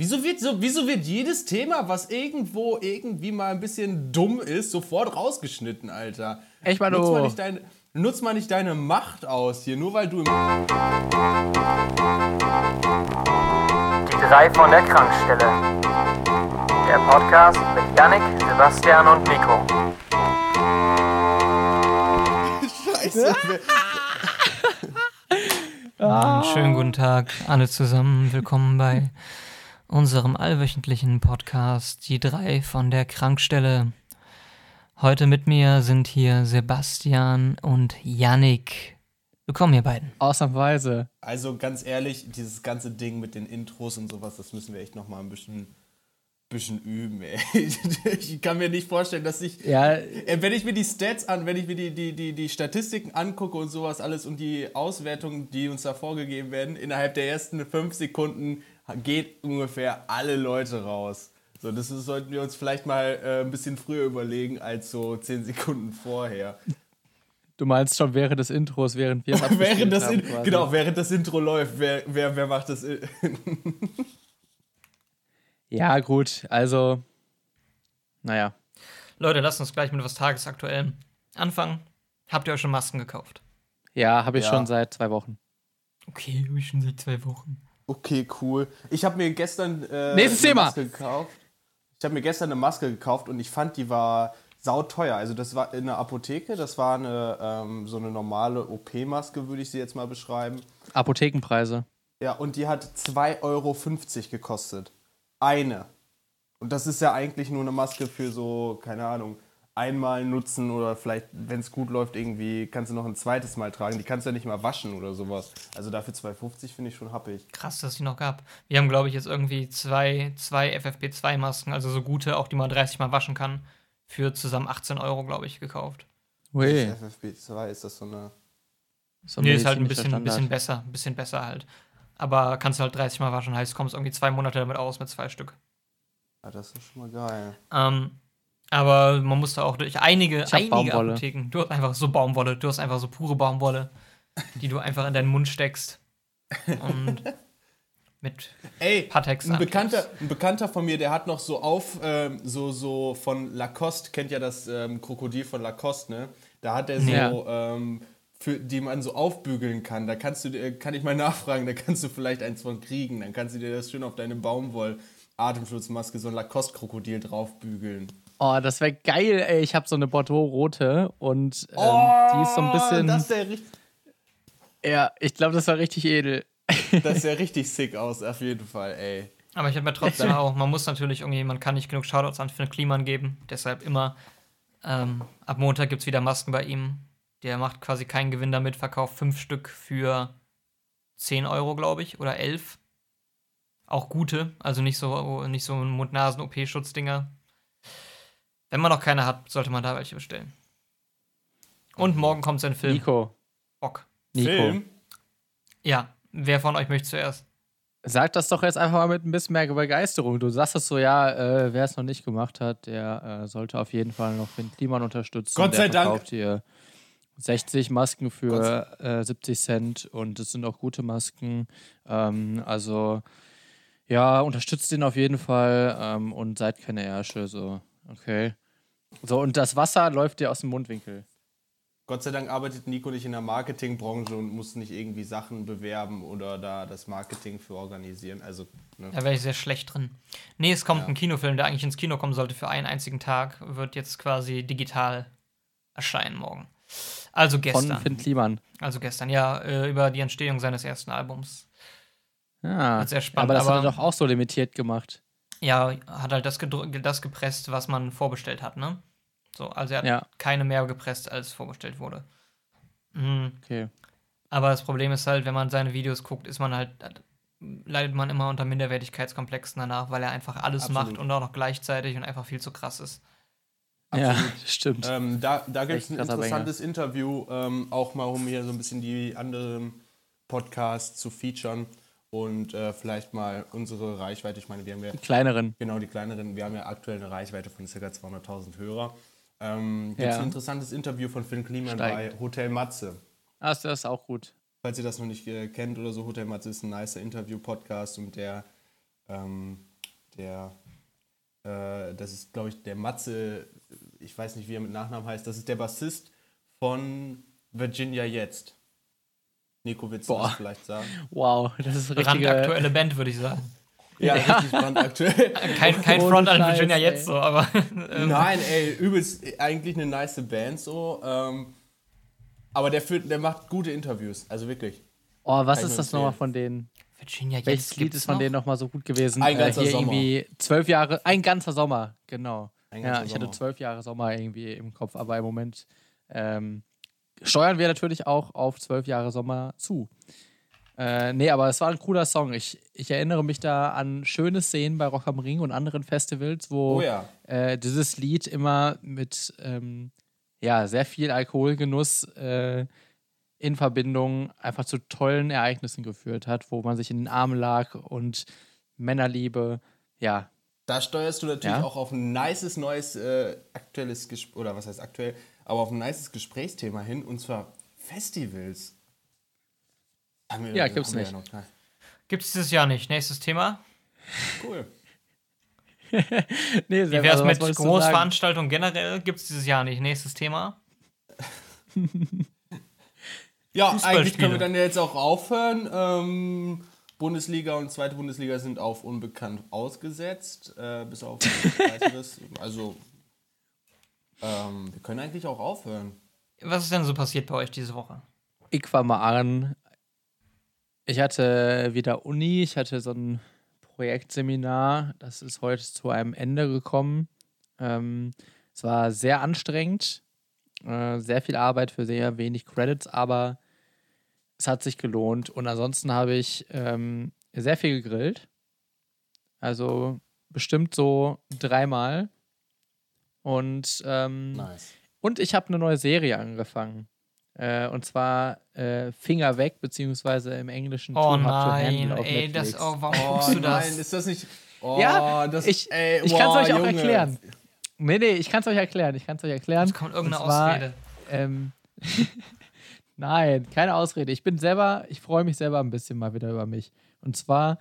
Wieso wird, so, wieso wird jedes Thema, was irgendwo irgendwie mal ein bisschen dumm ist, sofort rausgeschnitten, Alter? Echt mal, Nutz mal, nicht dein, nutz mal nicht deine Macht aus hier, nur weil du im. Die drei von der Krankstelle. Der Podcast mit Yannick, Sebastian und Nico. Scheiße. Einen schönen guten Tag alle zusammen. Willkommen bei unserem allwöchentlichen Podcast Die drei von der Krankstelle. Heute mit mir sind hier Sebastian und Yannick. Willkommen, ihr beiden. Ausnahmsweise. Also ganz ehrlich, dieses ganze Ding mit den Intros und sowas, das müssen wir echt noch mal ein bisschen, bisschen üben, ey. Ich kann mir nicht vorstellen, dass ich. Ja, Äh, Wenn ich mir die Stats an, wenn ich mir die, die, die, die Statistiken angucke und sowas alles und die Auswertungen, die uns da vorgegeben werden, innerhalb der ersten fünf Sekunden geht ungefähr alle Leute raus. So, das ist, sollten wir uns vielleicht mal äh, ein bisschen früher überlegen als so zehn Sekunden vorher. du meinst schon während des Intros, während wir es während das, haben, quasi. genau, während das Intro läuft, wer, wer, wer macht das? Ja, gut, also, naja. Leute, lasst uns gleich mit was Tagesaktuellem anfangen. Habt ihr euch schon Masken gekauft? Ja, habe ich Ja. schon seit zwei Wochen. Okay, hab ich schon seit zwei Wochen. Okay, cool. Ich habe mir gestern äh, Nächstes eine Thema. Maske gekauft. Ich habe mir gestern eine Maske gekauft und ich fand, die war sauteuer. Also das war in der Apotheke, das war eine ähm, so eine normale OP-Maske, würde ich sie jetzt mal beschreiben. Apothekenpreise. Ja, und die hat 2,50 Euro gekostet. Eine. Und das ist ja eigentlich nur eine Maske für so, keine Ahnung, einmal nutzen oder vielleicht, wenn es gut läuft, irgendwie kannst du noch ein zweites Mal tragen. Die kannst du ja nicht mal waschen oder sowas. Also dafür 2,50 finde ich schon happig. Krass, dass es die noch gab. Wir haben, glaube ich, jetzt irgendwie zwei, zwei FFP2-Masken, also so gute, auch die man 30 Mal waschen kann, für zusammen 18 Euro, glaube ich, gekauft. Ui, FFP2 ist das so eine. so nee, ist halt ein bisschen, bisschen besser, ein bisschen besser halt. Aber kannst du halt 30 Mal waschen, heißt, kommst irgendwie zwei Monate damit aus mit zwei Stück. Ja, das ist schon mal geil. Ähm, aber man musste auch durch einige, einige Baumwolle. Apotheken. Du hast einfach so Baumwolle, du hast einfach so pure Baumwolle, die du einfach in deinen Mund steckst. Und mit Ey, Patex. ein Bekannter, ein Bekannter von mir, der hat noch so auf, ähm, so, so von Lacoste, kennt ja das ähm, Krokodil von Lacoste, ne? Da hat er so, Ja. ähm, für, die man so aufbügeln kann. Da kannst du, dir- kann ich mal nachfragen, da kannst du vielleicht eins von kriegen. Dann kannst du dir das schön auf deine Baumwoll-Atemschutzmaske, so ein Lacoste-Krokodil draufbügeln. Oh, das wäre geil, ey. Ich habe so eine Bordeaux-rote und ähm, die ist so ein bisschen. Oh, Das richtig, ja, ich glaube, das war richtig edel. das sähe richtig sick aus, auf jeden Fall, ey. Aber ich habe mir trotzdem auch, man muss natürlich irgendwie, man kann nicht genug Shoutouts an Finn Kliman geben. Deshalb immer, ähm, ab Montag gibt es wieder Masken bei ihm. Der macht quasi keinen Gewinn damit, verkauft fünf Stück für 10 Euro, glaube ich, oder 11. Auch gute, also nicht so, nicht so Mund-Nasen-OP-Schutzdinger. Wenn man noch keine hat, sollte man da welche bestellen. Und morgen kommt sein Film. Nico. Bock. Nico. Film? Ja, wer von euch möchte zuerst? Sag das doch jetzt einfach mal mit ein bisschen mehr Begeisterung. Du sagst es so, ja, äh, wer es noch nicht gemacht hat, der äh, sollte auf jeden Fall noch den Kliman unterstützen. Gott sei der Dank. hier 60 Masken für äh, 70 Cent und es sind auch gute Masken. Ähm, also ja, unterstützt den auf jeden Fall ähm, und seid keine Ärsche. So, okay. So, und das Wasser läuft dir aus dem Mundwinkel. Gott sei Dank arbeitet Nico nicht in der Marketingbranche und muss nicht irgendwie Sachen bewerben oder da das Marketing für organisieren. Also, ne? Da wäre ich sehr schlecht drin. Nee, es kommt Ja. ein Kinofilm, der eigentlich ins Kino kommen sollte für einen einzigen Tag, wird jetzt quasi digital erscheinen morgen. Also Von gestern. Finn Kliman. Also gestern, ja, äh, über die Entstehung seines ersten Albums. Ja, Wird sehr spannend, aber das hat aber- er doch auch so limitiert gemacht. Ja, hat halt das, das gepresst, was man vorbestellt hat, ne? So, also er hat Ja. keine mehr gepresst, als vorbestellt wurde. Mhm. Okay. Aber das Problem ist halt, wenn man seine Videos guckt, ist man halt, leidet man immer unter Minderwertigkeitskomplexen danach, weil er einfach alles Absolut. macht und auch noch gleichzeitig und einfach viel zu krass ist. Ja, Absolut. stimmt. Ähm, da da gibt es ein interessantes Interview, ähm, auch mal um hier so ein bisschen die anderen Podcasts zu featuren und äh, vielleicht mal unsere Reichweite. Ich meine, wir haben ja Die kleineren. genau die kleineren, wir haben ja aktuell eine Reichweite von ca. 200.000 Hörer. Ähm, Gibt es Ja. ein interessantes Interview von Finn Kliman bei Hotel Matze. Ah, das ist auch gut. Falls ihr das noch nicht äh, kennt oder so, Hotel Matze ist ein nicer Interview-Podcast und der ähm, der, äh, das ist, glaube ich, der Matze, ich weiß nicht, wie er mit Nachnamen heißt, das ist der Bassist von Virginia Jetzt. Nico, willst du Boah. das vielleicht sagen? Wow, das ist eine richtige. Brandaktuelle Band, würde ich sagen. Ja, richtig brandaktuell. Kein, kein Front an Virginia ey. jetzt so, aber. ähm, Nein, ey, übelst, eigentlich eine nice Band so. Ähm, aber der, führt, der macht gute Interviews, also wirklich. Oh, was Kann ich ist das nochmal von denen? Virginia Welches jetzt. Lied ist von noch? denen nochmal so gut gewesen? Ein ganzer hier Sommer. irgendwie zwölf Jahre, ein ganzer Sommer, genau. Ein ja, ganzer ich hatte Sommer. zwölf Jahre Sommer irgendwie im Kopf, aber im Moment ähm, steuern wir natürlich auch auf zwölf Jahre Sommer zu. Äh, nee, aber es war ein cooler Song. Ich, ich erinnere mich da an schöne Szenen bei Rock am Ring und anderen Festivals, wo Oh ja. äh, dieses Lied immer mit ähm, ja, sehr viel Alkoholgenuss äh, in Verbindung einfach zu tollen Ereignissen geführt hat, wo man sich in den Armen lag und Männerliebe, ja, Da steuerst du natürlich Ja. auch auf ein nices neues äh, aktuelles Gespräch, oder was heißt aktuell, aber auf ein nices Gesprächsthema hin, und zwar Festivals. Haben wir- Ja, gibt's wir nicht. noch gar Gibt's dieses Jahr nicht. Nächstes Thema. Cool. nee, Wie also, was mit? Großveranstaltungen generell? Gibt's dieses Jahr nicht. Nächstes Thema. Ja, eigentlich können wir dann ja jetzt auch aufhören. Ähm, Bundesliga und zweite Bundesliga sind auf unbekannt ausgesetzt, äh, bis auf weiteres. Also, ähm, wir können eigentlich auch aufhören. Was ist denn so passiert bei euch diese Woche? Ich war mal an. Ich hatte wieder Uni, ich hatte so ein Projektseminar, das ist heute zu einem Ende gekommen. Ähm, es war sehr anstrengend, äh, sehr viel Arbeit für sehr wenig Credits, aber es hat sich gelohnt. Und ansonsten habe ich ähm, sehr viel gegrillt. Also bestimmt so dreimal. Und ähm, Nice. und ich habe eine neue Serie angefangen. Äh, und zwar äh, Finger weg, beziehungsweise im Englischen Oh nein, ey, das, oh, warum Oh guckst du das? nein, ist das nicht. Oh, Ja, das, ich, ey, ich kann es euch auch Junge. erklären. Nee, nee, ich kann es euch erklären. Ich kann es euch erklären. Jetzt kommt irgendeine zwar, Ausrede. Ähm, Nein, keine Ausrede. Ich bin selber, ich freue mich selber ein bisschen mal wieder über mich. Und zwar,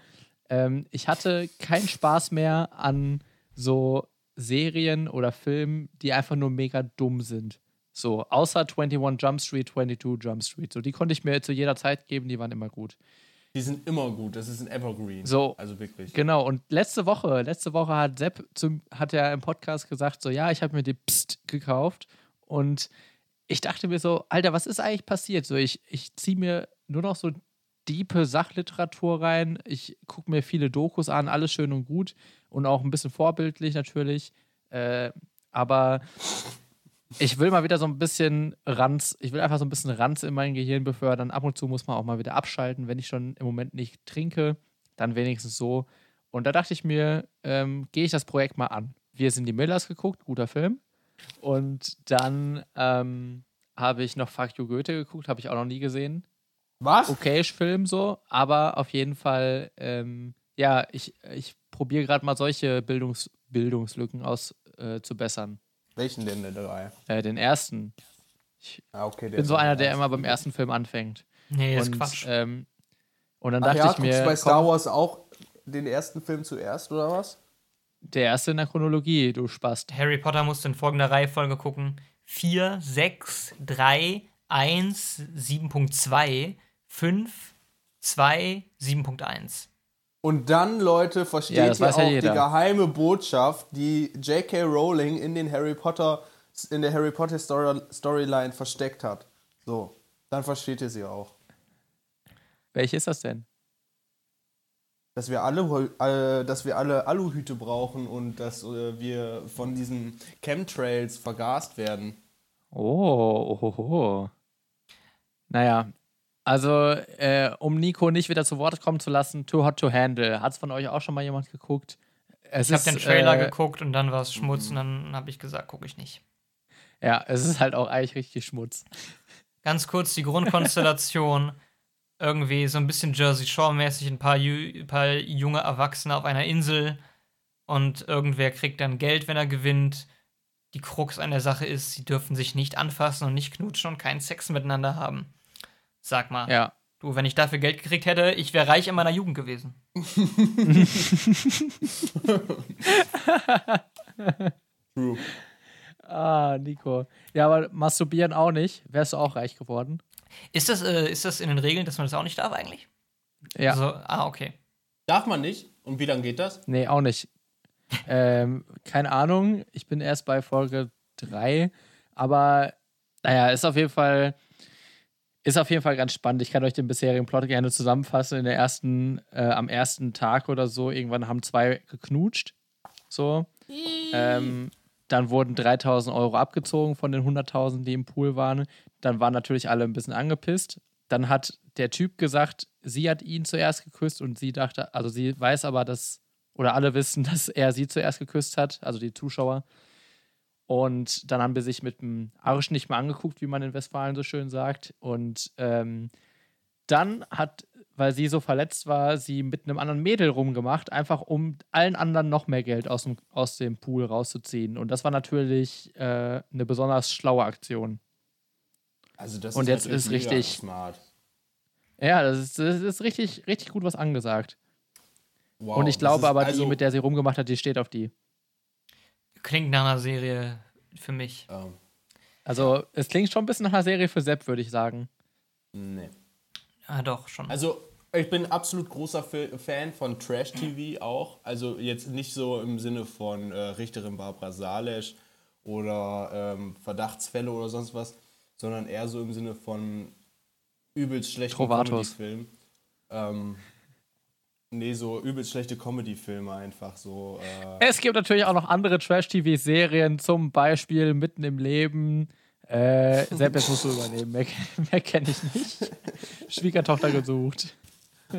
ähm, ich hatte keinen Spaß mehr an so Serien oder Filmen, die einfach nur mega dumm sind. So, außer 21 Jump Street, 22 Jump Street. So, die konnte ich mir zu jeder Zeit geben, die waren immer gut. Die sind immer gut. Das ist ein Evergreen. So. Also wirklich. Genau, und letzte Woche, letzte Woche hat Sepp zum, hat er im Podcast gesagt, so, ja, ich habe mir die Psst gekauft und ich dachte mir so, Alter, was ist eigentlich passiert? So, ich, ich ziehe mir nur noch so diepe Sachliteratur rein, ich gucke mir viele Dokus an, alles schön und gut und auch ein bisschen vorbildlich natürlich, äh, aber ich will mal wieder so ein bisschen Ranz, ich will einfach so ein bisschen Ranz in mein Gehirn befördern. Ab und zu muss man auch mal wieder abschalten, wenn ich schon im Moment nicht trinke, dann wenigstens so. Und da dachte ich mir, ähm, gehe ich das Projekt mal an. Wir sind die Millers geguckt, guter Film. Und dann ähm, habe ich noch Fuck You Goethe geguckt, habe ich auch noch nie gesehen. Was? Okayisch Film so, aber auf jeden Fall, ähm, ja, ich, ich probiere gerade mal solche Bildungs Bildungslücken auszubessern. Äh, zu bessern. Welchen denn der drei? äh, den ersten. Ah, okay. Ich bin so einer, der immer beim ersten Film anfängt. Nee, das ist und, Quatsch. Ähm, und dann Ach dachte ja, ich guckst du mir, bei Star komm, Wars auch den ersten Film zuerst, oder was? der erste in der Chronologie, du Spast. Harry Potter musst du in folgender Reihenfolge gucken: 4, 6, 3, 1, 7.2, 5, 2, 7.1. Und dann, Leute, versteht Ja, ihr ja auch jeder. die geheime Botschaft, die J.K. Rowling in den Harry Potter, in der Harry Potter Story, Storyline versteckt hat. So, dann versteht ihr sie auch. Welche ist das denn? Dass wir alle, äh, dass wir alle Aluhüte brauchen und dass äh, wir von diesen Chemtrails vergast werden. Oh, oh, oh, oh. Naja, also, äh, um Nico nicht wieder zu Wort kommen zu lassen, Too Hot to Handle. Hat es von euch auch schon mal jemand geguckt? Es Ich habe den Trailer äh, geguckt und dann war es Schmutz und dann habe ich gesagt, gucke ich nicht. Ja, es ist halt auch eigentlich richtig Schmutz. Ganz kurz die Grundkonstellation. Irgendwie so ein bisschen Jersey Shore-mäßig, ein paar, Ju paar junge Erwachsene auf einer Insel und irgendwer kriegt dann Geld, wenn er gewinnt. Die Krux an der Sache ist, sie dürfen sich nicht anfassen und nicht knutschen und keinen Sex miteinander haben. Sag mal. Ja, Du, wenn ich dafür Geld gekriegt hätte, ich wäre reich in meiner Jugend gewesen. True. Ah, Nico. Ja, aber masturbieren auch nicht. Wärst du auch reich geworden? Ist das, äh, ist das in den Regeln, dass man das auch nicht darf eigentlich? Ja. Also, ah, okay. Darf man nicht? Und wie lange geht das? Nee, auch nicht. ähm, keine Ahnung. Ich bin erst bei Folge 3. Aber naja, ist auf jeden Fall. Ist auf jeden Fall ganz spannend. Ich kann euch den bisherigen Plot gerne zusammenfassen. In der ersten, äh, am ersten Tag oder so, irgendwann haben zwei geknutscht. So. Ähm, dann wurden 3000 Euro abgezogen von den 100.000, die im Pool waren. Dann waren natürlich alle ein bisschen angepisst. Dann hat der Typ gesagt, sie hat ihn zuerst geküsst und sie dachte, also sie weiß aber, dass, oder alle wissen, dass er sie zuerst geküsst hat, also die Zuschauer. Und dann haben wir sich mit dem Arsch nicht mehr angeguckt, wie man in Westfalen so schön sagt. Und ähm, dann hat, weil sie so verletzt war, sie mit einem anderen Mädel rumgemacht, einfach um allen anderen noch mehr Geld aus dem, aus dem Pool rauszuziehen. Und das war natürlich äh, eine besonders schlaue Aktion. Also das Und jetzt natürlich ist richtig- smart. Ja, das ist, das ist richtig, richtig gut was angesagt. Wow, Und ich glaube ist aber, also, die, mit der sie rumgemacht hat, die steht auf die. Klingt nach einer Serie für mich. ähm, Also, es klingt schon ein bisschen nach einer Serie für Sepp, würde ich sagen. nee. Ah, doch, schon. Also, ich bin absolut großer Fan von Trash-TV auch. Also jetzt nicht so im Sinne von äh, Richterin Barbara Salesch oder ähm, Verdachtsfälle oder sonst was, sondern eher so im Sinne von übelst schlechten Trovatos. Comedy-Filmen. Ähm, nee, so übelst schlechte Comedy-Filme einfach so. Äh, Es gibt natürlich auch noch andere Trash-TV-Serien, zum Beispiel Mitten im Leben. Äh, jetzt musst du übernehmen. Mehr, mehr kenne ich nicht. Schwiegertochter gesucht.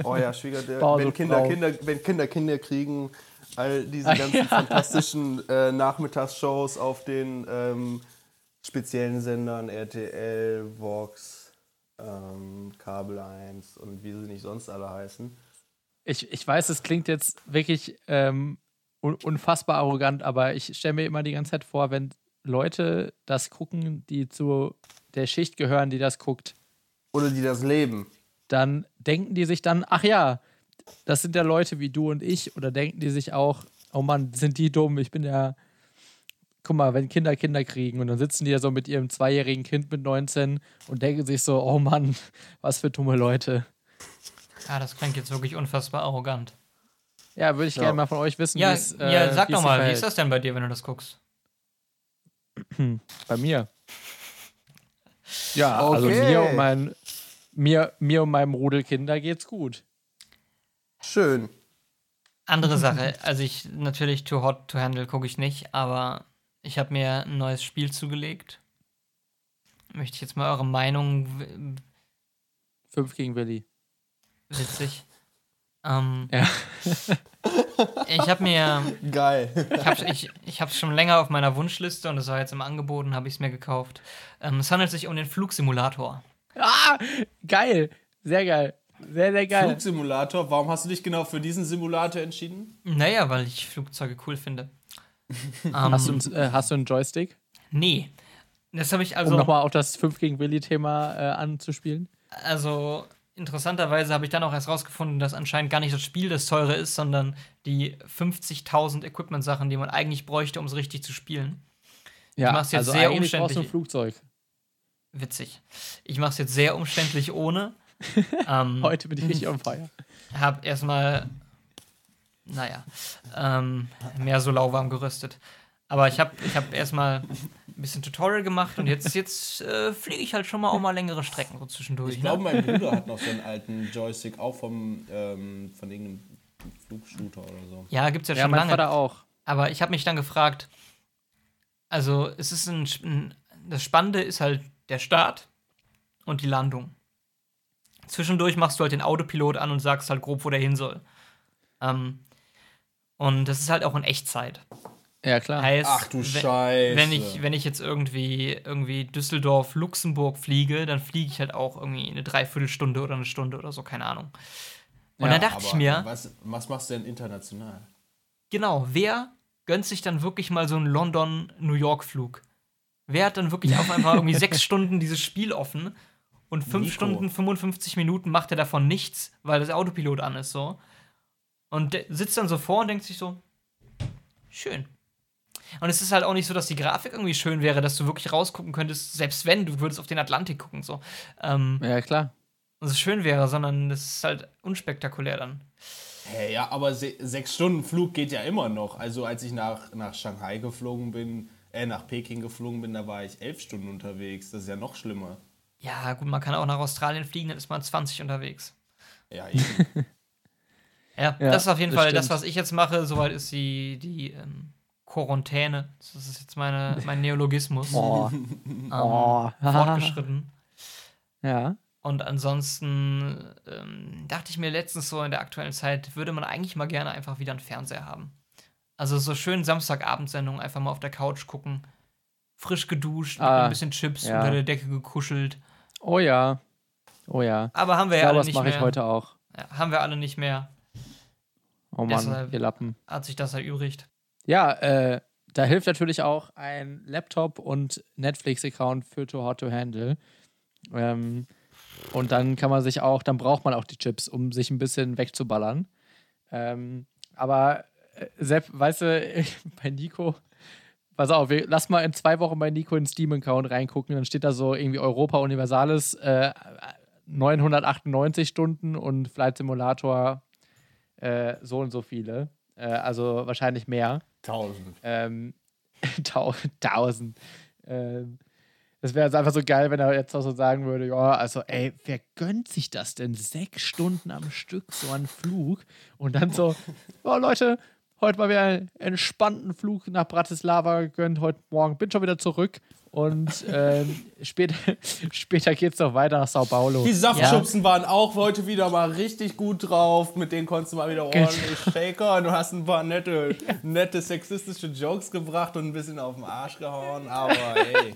Oh ja, Schwiegertochter. Wenn, Kinder. Kinder, wenn Kinder Kinder kriegen, all diese ganzen ja. fantastischen äh, Nachmittagsshows auf den ähm, speziellen Sendern RTL, Vox, ähm, Kabel 1 und wie sie nicht sonst alle heißen. Ich, ich weiß, es klingt jetzt wirklich ähm, un unfassbar arrogant, aber ich stelle mir immer die ganze Zeit vor, wenn Leute das gucken, die zu der Schicht gehören, die das guckt, Oder die das leben. dann denken die sich dann, ach ja, das sind ja Leute wie du und ich, oder denken die sich auch, oh Mann, sind die dumm, ich bin ja, guck mal, wenn Kinder Kinder kriegen und dann sitzen die ja so mit ihrem zweijährigen Kind mit 19 und denken sich so, oh Mann, was für dumme Leute. Ah, das klingt jetzt wirklich unfassbar arrogant. Ja, würde ich Ja. gerne mal von euch wissen, Ja, äh, ja sag doch mal, wie ist das denn bei dir, wenn du das guckst? Bei mir. Ja, also Okay. mir und, mein, mir, mir und meinem Rudel Kinder geht's gut. Schön. Andere Sache, also ich natürlich Too Hot to Handle gucke ich nicht, aber ich habe mir ein neues Spiel zugelegt. Möchte ich jetzt mal eure Meinung Fünf gegen Willi. Witzig. Ähm, Ja. ich habe mir, Geil. ich habe ich, ich hab's schon länger auf meiner Wunschliste und es war jetzt im Angebot und habe ich es mir gekauft. Ähm, es handelt sich um den Flugsimulator. Ah, geil. Sehr geil. Sehr, sehr geil. Flugsimulator. Warum hast du dich genau für diesen Simulator entschieden? Naja, weil ich Flugzeuge cool finde. ähm, Hast, du, einen- äh, hast du einen Joystick? nee. Das habe ich Um also. nochmal auf das 5 gegen Willi-Thema äh, anzuspielen. Also interessanterweise habe ich dann auch erst rausgefunden, dass anscheinend gar nicht das Spiel das teure ist, sondern die 50.000 Equipment-Sachen, die man eigentlich bräuchte, um es richtig zu spielen. Ja, mach's jetzt also sehr eigentlich brauchst du ein umständlich. Flugzeug. Witzig. Ich mache es jetzt sehr umständlich ohne. ähm, Heute bin ich richtig on fire. Hab erstmal, naja, ähm, mehr so lauwarm gerüstet. Aber ich habe ich hab erstmal ein bisschen Tutorial gemacht und jetzt, jetzt äh, fliege ich halt schon mal auch mal längere Strecken so zwischendurch. Ich ne? glaube, mein Bruder hat noch so einen alten Joystick, auch vom, ähm, von irgendeinem Flugshooter oder so. Ja, gibt's ja, Ja, schon mein lange. Vater auch. Aber ich habe mich dann gefragt, also es ist ein, ein, das Spannende ist halt der Start und die Landung. Zwischendurch machst du halt den Autopilot an und sagst halt grob, wo der hin soll. Ähm, und das ist halt auch in Echtzeit. Ja, klar. Heißt, Ach du wenn- Scheiße. Wenn ich, wenn ich jetzt irgendwie, irgendwie Düsseldorf, Luxemburg fliege, dann fliege ich halt auch irgendwie eine Dreiviertelstunde oder eine Stunde oder so, keine Ahnung. Und Ja, dann dachte ich mir, Was, was machst du denn international? Genau, wer gönnt sich dann wirklich mal so einen London-New York-Flug? Wer hat dann wirklich auf einmal irgendwie sechs Stunden dieses Spiel offen und 5 Nico. Stunden 55 Minuten macht er davon nichts, weil das Autopilot an ist so. Und sitzt dann so vor und denkt sich so, schön. Und es ist halt auch nicht so, dass die Grafik irgendwie schön wäre, dass du wirklich rausgucken könntest, selbst wenn du würdest auf den Atlantik gucken so. Ähm, Ja, klar. dass es schön wäre, sondern es ist halt unspektakulär dann. Hey, ja, aber se sechs Stunden Flug geht ja immer noch. Also als ich nach, nach Shanghai geflogen bin, äh, nach Peking geflogen bin, da war ich elf Stunden unterwegs. Das ist ja noch schlimmer. Ja, gut, man kann auch nach Australien fliegen, dann ist man 20 unterwegs. Ja, eben. Ja, Ja, das ist auf jeden das Fall das, stimmt. was ich jetzt mache. Soweit ist die, die ähm, Quarantäne. Das ist jetzt meine, mein Neologismus. Oh. ähm, Oh. Fortgeschritten. Ja. Und ansonsten ähm, dachte ich mir letztens so in der aktuellen Zeit, würde man eigentlich mal gerne einfach wieder einen Fernseher haben. Also so schön Samstagabendsendung, einfach mal auf der Couch gucken. Frisch geduscht, mit Ah, ein bisschen Chips ja. unter der Decke gekuschelt. Oh ja. Oh ja. Aber haben wir Ich ja glaube, alle das nicht mache ich mehr. heute auch. Ja, haben wir alle nicht mehr. Oh Mann, Deshalb- ihr Lappen. Hat sich das erübrigt. Ja, äh, da hilft natürlich auch ein Laptop und Netflix-Account für Too Hot to Handle. Ähm, und dann kann man sich auch, dann braucht man auch die Chips, um sich ein bisschen wegzuballern. Ähm, aber äh, Sepp, weißt du, bei Nico, pass auf, wir, lass mal in zwei Wochen bei Nico in den Steam-Account reingucken, dann steht da so irgendwie Europa Universalis äh, 998 Stunden und Flight Simulator äh, so und so viele. Äh, also wahrscheinlich mehr. Tausend. Ähm, tau tausend. Ähm, das wäre jetzt einfach so geil, wenn er jetzt auch so sagen würde, ja, also ey, wer gönnt sich das denn? Sechs Stunden am Stück, so ein Flug. Und dann so, oh Leute, heute mal wieder einen entspannten Flug nach Bratislava gegönnt, heute Morgen bin schon wieder zurück. Und ähm, später, später geht es noch weiter nach Sao Paulo. Die Saftschubsen waren auch heute wieder mal richtig gut drauf. Mit denen konntest du mal wieder Genau. ordentlich shaker. Du hast ein paar nette, nette sexistische Jokes gebracht und ein bisschen auf den Arsch gehauen. Aber ey.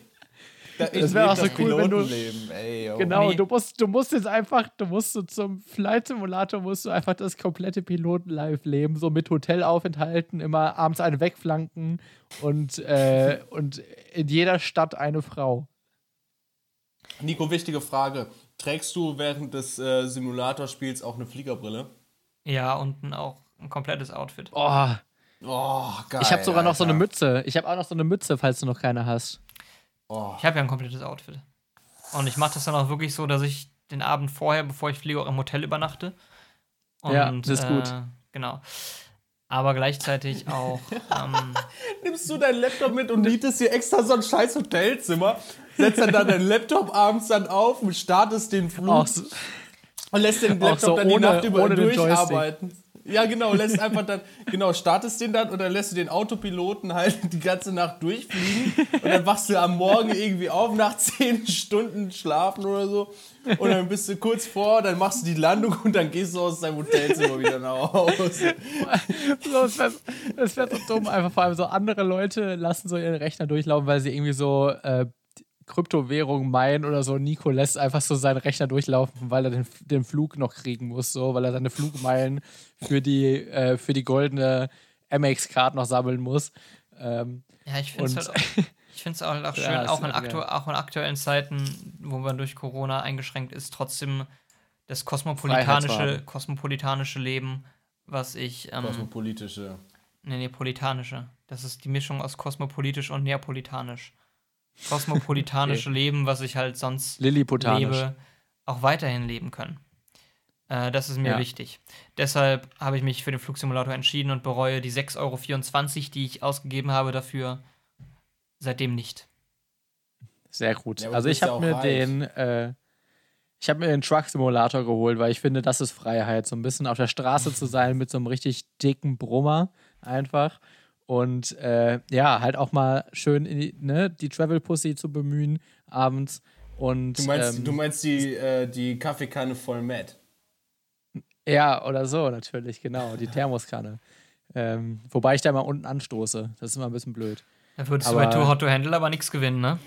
Da, Das wär leb auch so cool, wenn du- ey, yo. Genau, Nee. du musst, du musst jetzt einfach, du musst so zum Flight Simulator musst du einfach das komplette Piloten-Life leben, so mit Hotelaufenthalten, immer abends eine wegflanken und, äh, und in jeder Stadt eine Frau. Nico, wichtige Frage. Trägst du während des äh, Simulatorspiels auch eine Fliegerbrille? Ja, unten auch ein komplettes Outfit. Oh, Oh, geil. ich habe sogar noch so eine. Mütze. Ich habe auch noch so eine Mütze, falls du noch keine hast. Oh. Ich habe ja ein komplettes Outfit. Und ich mache das dann auch wirklich so, dass ich den Abend vorher, bevor ich fliege, auch im Hotel übernachte. Und, Ja, das ist gut. Äh, genau. Aber gleichzeitig auch. ähm, Nimmst du deinen Laptop mit und mietest dir extra so ein scheiß Hotelzimmer, setzt dann da deinen Laptop abends dann auf und startest den Flug Auch so, und lässt den Laptop so dann die ohne- Nacht über ohne den durcharbeiten. Ja, genau, lässt einfach dann, genau, startest den dann und dann lässt du den Autopiloten halt die ganze Nacht durchfliegen und dann wachst du am Morgen irgendwie auf nach 10 Stunden Schlafen oder so und dann bist du kurz vor, dann machst du die Landung und dann gehst du aus deinem Hotelzimmer wieder nach Hause. das wäre wär so dumm. Einfach vor allem so andere Leute lassen so ihren Rechner durchlaufen, weil sie irgendwie so äh, Kryptowährungen meinen oder so. Nico lässt einfach so seinen Rechner durchlaufen, weil er den, den Flug noch kriegen muss, so, weil er seine Flugmeilen für die, äh, für die goldene MX-Card noch sammeln muss. Ähm, ja, ich finde es halt auch, ich find's halt auch schön, Ja, auch, in auch in aktuellen Zeiten, wo man durch Corona eingeschränkt ist, trotzdem das kosmopolitanische, kosmopolitanische Leben, was ich. Ähm, Kosmopolitische. Nee, neapolitanische. Das ist die Mischung aus kosmopolitisch und neapolitanisch. Kosmopolitanische Leben, was ich halt sonst lebe, auch weiterhin leben können. Äh, das ist mir Ja. wichtig. Deshalb habe ich mich für den Flugsimulator entschieden und bereue die 6,24 Euro, die ich ausgegeben habe dafür, seitdem nicht. Sehr gut. Ja, also ich habe mir reich. den, äh, ich habe mir den Truck Simulator geholt, weil ich finde, das ist Freiheit, so ein bisschen auf der Straße zu sein mit so einem richtig dicken Brummer einfach und äh, ja, halt auch mal schön in die, ne, die Travel Pussy zu bemühen abends und Du meinst, ähm, du meinst die, äh, die Kaffeekanne voll Matt. ja oder so natürlich genau die Thermoskanne. Ähm, wobei ich da mal unten anstoße. Das ist immer ein bisschen blöd. Da würdest Aber- du bei Too Hot to Handle aber nichts gewinnen, ne?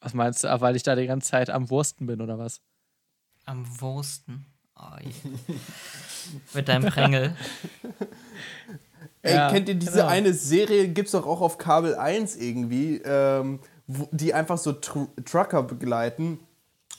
Was meinst du, weil ich da die ganze Zeit am Wursten bin oder was? Am Wursten. Oh. Mit deinem Prängel. Ey, Ja, kennt ihr diese genau. eine Serie, gibt's doch auch auf Kabel 1 irgendwie, ähm, wo, die einfach so Tr Trucker begleiten.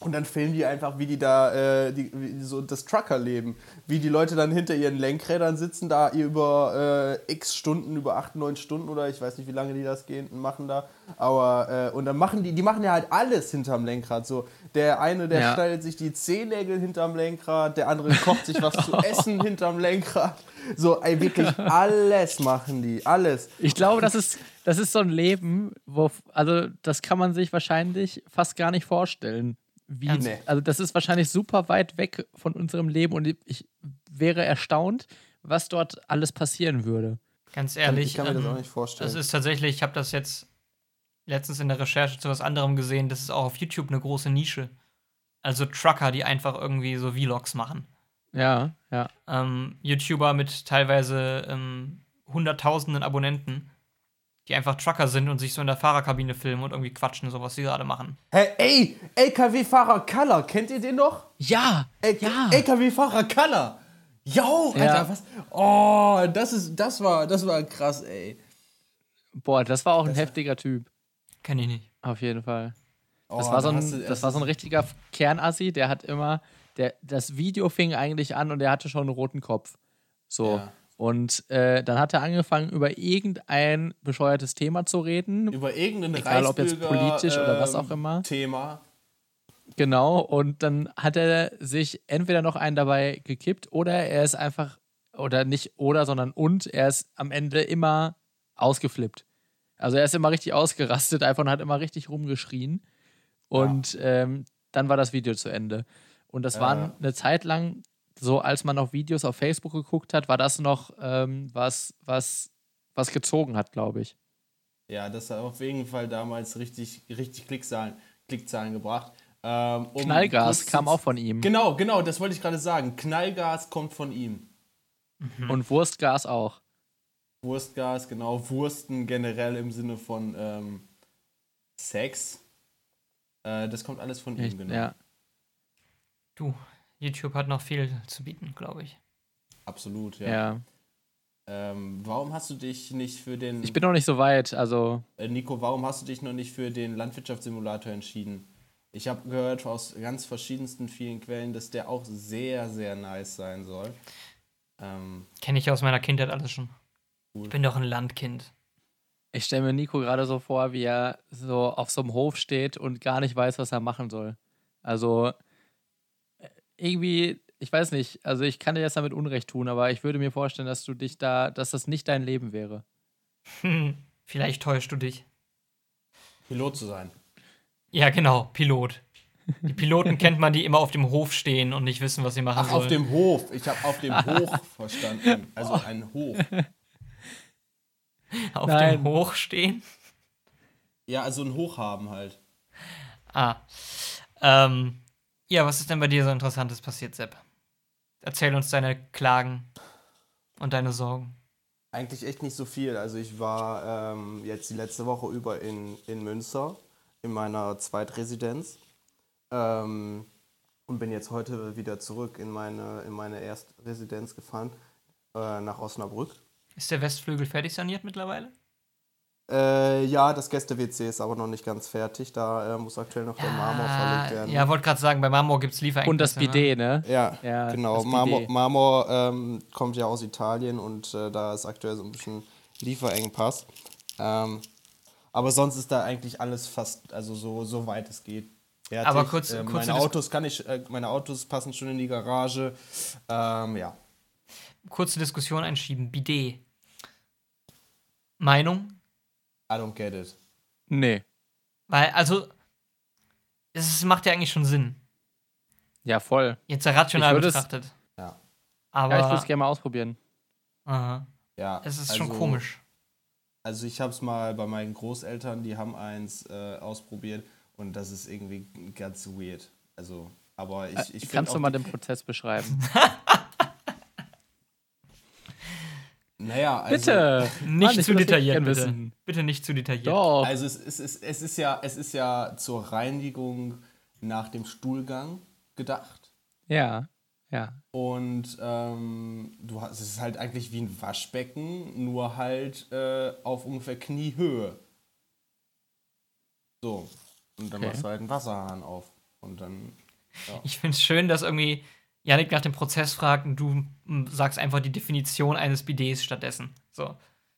Und dann filmen die einfach, wie die da, äh, die, wie so das Truckerleben. Wie die Leute dann hinter ihren Lenkrädern sitzen, da über äh, x Stunden, über 8, 9 Stunden oder ich weiß nicht, wie lange die das gehen und machen da. Aber, äh, und dann machen die, die machen ja halt alles hinterm Lenkrad. So, der eine, der Ja. schneidet sich die Zehennägel hinterm Lenkrad, der andere kocht sich was zu essen hinterm Lenkrad. So, ey, wirklich alles machen die, alles. Ich glaube, das ist, das ist so ein Leben, wo, also das kann man sich wahrscheinlich fast gar nicht vorstellen. Wie? Nee. Also das ist wahrscheinlich super weit weg von unserem Leben und ich- wäre erstaunt, was dort alles passieren würde. Ganz ehrlich. ich kann mir das ähm, auch nicht vorstellen. Das ist tatsächlich, ich habe das jetzt letztens in der Recherche zu was anderem gesehen, das ist auch auf YouTube eine große Nische. Also Trucker, die einfach irgendwie so Vlogs machen. Ja, ja. Ähm, YouTuber mit teilweise ähm, hunderttausenden Abonnenten, die einfach Trucker sind und sich so in der Fahrerkabine filmen und irgendwie quatschen, so was sie gerade machen. Hä, ey, LKW-Fahrer Kaller, kennt ihr den noch? Ja, L ja. LKW-Fahrer Kaller. Jo, Alter, Ja. was? Oh, das ist, das war, das war krass, ey. Boah, das war auch ein heftiger Typ. Kenn ich nicht. Auf jeden Fall. Das Oh, war so ein, du- das war so ein richtiger Kernassi, der hat immer, der, das Video fing eigentlich an und der hatte schon einen roten Kopf. So. Ja. Und äh, dann hat er angefangen, über irgendein bescheuertes Thema zu reden. über irgendein Egal, ob jetzt politisch oder was ähm, auch immer. Thema. Genau. Und dann hat er sich entweder noch einen dabei gekippt oder er ist einfach, oder nicht oder, sondern und, er ist am Ende immer ausgeflippt. Also er ist immer richtig ausgerastet einfach und hat immer richtig rumgeschrien. Und ähm, dann war das Video zu Ende. Und das Ja. war eine Zeit lang, so als man noch Videos auf Facebook geguckt hat, war das noch ähm, was, was, was gezogen hat, glaube ich. Ja, das hat auf jeden Fall damals richtig, richtig Klickzahlen, Klickzahlen gebracht. Ähm, um Knallgas kam auch von ihm. Genau, genau, das wollte ich gerade sagen. Knallgas kommt von ihm. Und Wurstgas auch. Wurstgas, genau. Wursten generell im Sinne von ähm, Sex. Äh, das kommt alles von ihm, Echt, genau. Ja. Du, YouTube hat noch viel zu bieten, glaube ich. Absolut, ja. ja. Ähm, warum hast du dich nicht für den. Ich bin noch nicht so weit, also äh, Nico, warum hast du dich noch nicht für den Landwirtschaftssimulator entschieden? Ich habe gehört aus ganz verschiedensten vielen Quellen, dass der auch sehr, sehr nice sein soll. Ähm, Kenne ich aus meiner Kindheit alles schon. Cool. Ich bin doch ein Landkind. ich stelle mir Nico gerade so vor, wie er so auf so einem Hof steht und gar nicht weiß, was er machen soll. Also irgendwie, ich weiß nicht, also ich kann dir jetzt damit Unrecht tun, aber ich würde mir vorstellen, dass du dich da, dass das nicht dein Leben wäre. Hm, vielleicht täuschst du dich. Pilot zu sein. Ja, genau, Pilot. Die Piloten kennt man, die immer auf dem Hof stehen und nicht wissen, was sie machen Ach, sollen. auf dem Hof. Ich habe auf dem Hoch verstanden. Also ein Hof. auf Nein. dem Hoch stehen? Ja, also ein Hoch haben halt. Ah. Ähm, ja, was ist denn bei dir so Interessantes passiert, Sepp? Erzähl uns deine Klagen und deine Sorgen. Eigentlich echt nicht so viel. Also ich war ähm, jetzt die letzte Woche über in, in Münster in meiner Zweitresidenz ähm, und bin jetzt heute wieder zurück in meine, in meine Erstresidenz gefahren, äh, nach Osnabrück. Ist der Westflügel fertig saniert mittlerweile? Äh, ja, das Gäste-WC ist aber noch nicht ganz fertig. Da äh, muss aktuell noch der Marmor verlegt werden. ja, wollte gerade sagen, bei Marmor gibt es Lieferengpässe. Und das ne? Bidet, ne? Ja, Ja, genau. Marmor. Marmor ähm, kommt ja aus Italien und äh, da ist aktuell so ein bisschen Lieferengpass. Ähm, aber sonst ist da eigentlich alles fast, also so, so weit es geht. Fertig. Aber kurz- äh, kurze meine Autos kann ich, äh, meine Autos passen schon in die Garage. Ähm, ja. Kurze Diskussion einschieben. Bidet. Meinung? I don't get it. Nee. Weil, also, es macht ja eigentlich schon Sinn. Ja, voll. Jetzt rational Ich würde es- betrachtet. Ja. Aber Ja, ich würde es gerne mal ausprobieren. aha, Ja. es ist schon also- komisch. Also ich habe es mal bei meinen Großeltern, die haben eins äh, ausprobiert und das ist irgendwie ganz weird. Also, aber ich, ich find Kannst du mal den Prozess beschreiben? Naja, also, Bitte! Nicht Mann, zu detailliert, bitte. wissen. Bitte nicht zu detailliert. Doch. Also es, es, es, es, ist ja, es ist ja zur Reinigung nach dem Stuhlgang gedacht. Ja, ja. Und ähm, du hast, es ist halt eigentlich wie ein Waschbecken, nur halt äh, auf ungefähr Kniehöhe. So. Und dann Okay. machst du halt einen Wasserhahn auf. Und dann. Ich finde es schön, dass irgendwie Janik nach dem Prozess fragt und du mm, sagst einfach die Definition eines Bidets stattdessen. So.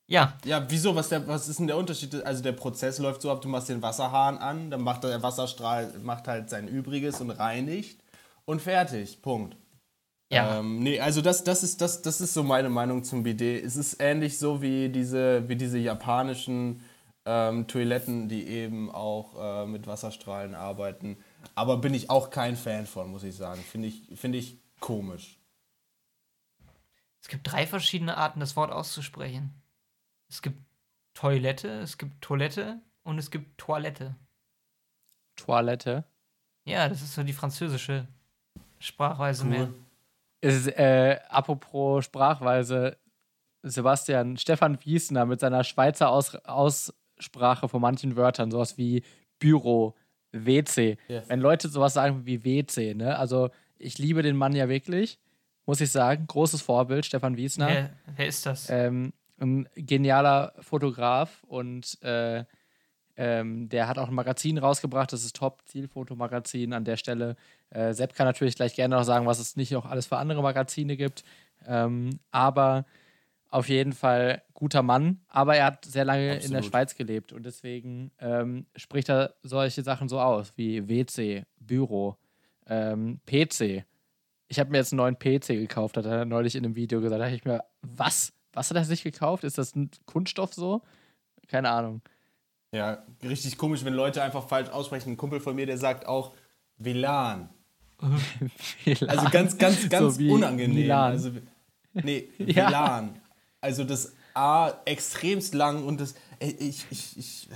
Ja, Ja, wieso? Was, der, was ist denn der Unterschied? Also der Prozess läuft so ab, du machst den Wasserhahn an, dann macht der Wasserstrahl macht halt sein Übriges und reinigt und fertig. Punkt. ja. Ähm, nee, also das, das, ist, das, das ist so meine Meinung zum Bidet. Es ist ähnlich so wie diese, wie diese japanischen ähm, Toiletten, die eben auch äh, mit Wasserstrahlen arbeiten. Aber bin ich auch kein Fan von, muss ich sagen. Finde ich, finde ich komisch. Es gibt drei verschiedene Arten, das Wort auszusprechen. Es gibt Toilette, es gibt Toilette und es gibt Toilette. Toilette. Ja, das ist so die französische Sprachweise mehr. Ist, äh, apropos Sprachweise, Sebastian, Stefan Wiesner mit seiner Schweizer Aus Aussprache von manchen Wörtern, sowas wie Büro, WC. Ja. Wenn Leute sowas sagen wie WC, ne? Also ich liebe den Mann ja wirklich, muss ich sagen. Großes Vorbild, Stefan Wiesner. Wer, wer ist das? Ähm, ein genialer Fotograf und äh, ähm, der hat auch ein Magazin rausgebracht, das ist Top Zielfotomagazin an der Stelle. Äh, Sepp kann natürlich gleich gerne noch sagen, was es nicht noch alles für andere Magazine gibt. Ähm, aber auf jeden Fall guter Mann. Aber er hat sehr lange in der Absolut. Schweiz gelebt und deswegen ähm, spricht er solche Sachen so aus wie WC, Büro, ähm, PC. Ich habe mir jetzt einen neuen PC gekauft, hat er neulich in einem Video gesagt. Da dachte ich mir, was? Was hat er sich gekauft? Ist das ein Kunststoff so? Keine Ahnung. Ja, richtig komisch, wenn Leute einfach falsch aussprechen. Ein Kumpel von mir, der sagt auch WLAN. Also ganz, ganz, ganz So unangenehm. Milan. Also, nee, Ja. WLAN. Also das A extremst lang und das. Ich, ich, ich,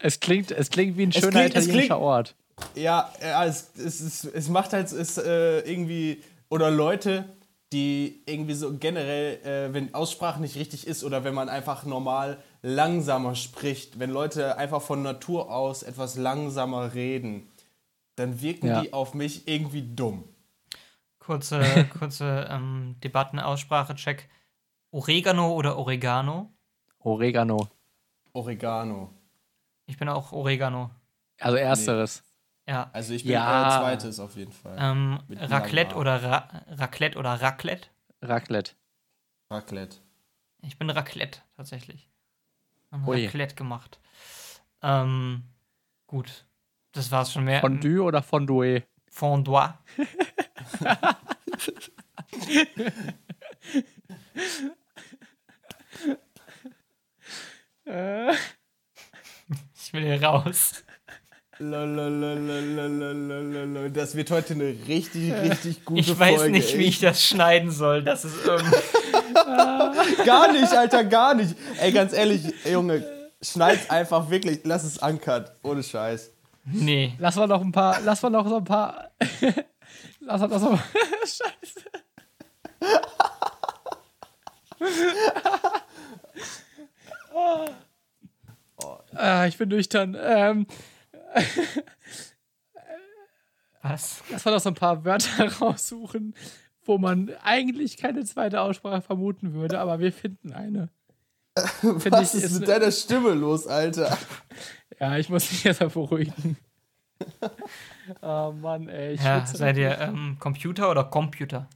Es klingt, es klingt wie ein schöner klingt- es italienischer klingt- Ort. ja, ja es, es, es, es macht halt es, äh, irgendwie. Oder Leute, die irgendwie so generell, äh, wenn Aussprache nicht richtig ist oder wenn man einfach normal langsamer spricht, wenn Leute einfach von Natur aus etwas langsamer reden, dann wirken Ja. die auf mich irgendwie dumm. Kurze, kurze ähm, Debatten-Aussprache-Check. Oregano oder Oregano? Oregano. Oregano. Ich bin auch Oregano. Also ersteres. Ja. Also ich bin Ja. zweites auf jeden Fall. Ähm, Raclette oder Ra Raclette oder Raclette? Raclette. Raclette. Ich bin Raclette tatsächlich. Haben Ui. Raclette gemacht. Ähm, gut. Das war's schon mehr. Fondue oder Fondue? Fondue. Ich will hier raus. Das wird heute eine richtig, richtig gute Ich weiß Folge. nicht, ey. wie ich das schneiden soll. Das ist irgendwie. Gar nicht, Alter, gar nicht. Ey, ganz ehrlich, Junge, schneid's einfach wirklich. Lass es ankert. Ohne Scheiß. Nee. Lass mal noch ein paar, lass mal noch so ein paar. lass mal noch so. Scheiße. Ah, ich bin nüchtern. Ähm, Was? lass mal noch so ein paar Wörter raussuchen, wo man eigentlich keine zweite Aussprache vermuten würde, aber wir finden eine. Finde Was ich, ist ist mit deiner Stimme los, Alter? Ja, ich muss mich erstmal beruhigen. oh Mann, ey. Ich Ja, seid ihr ähm, Computer oder Computer?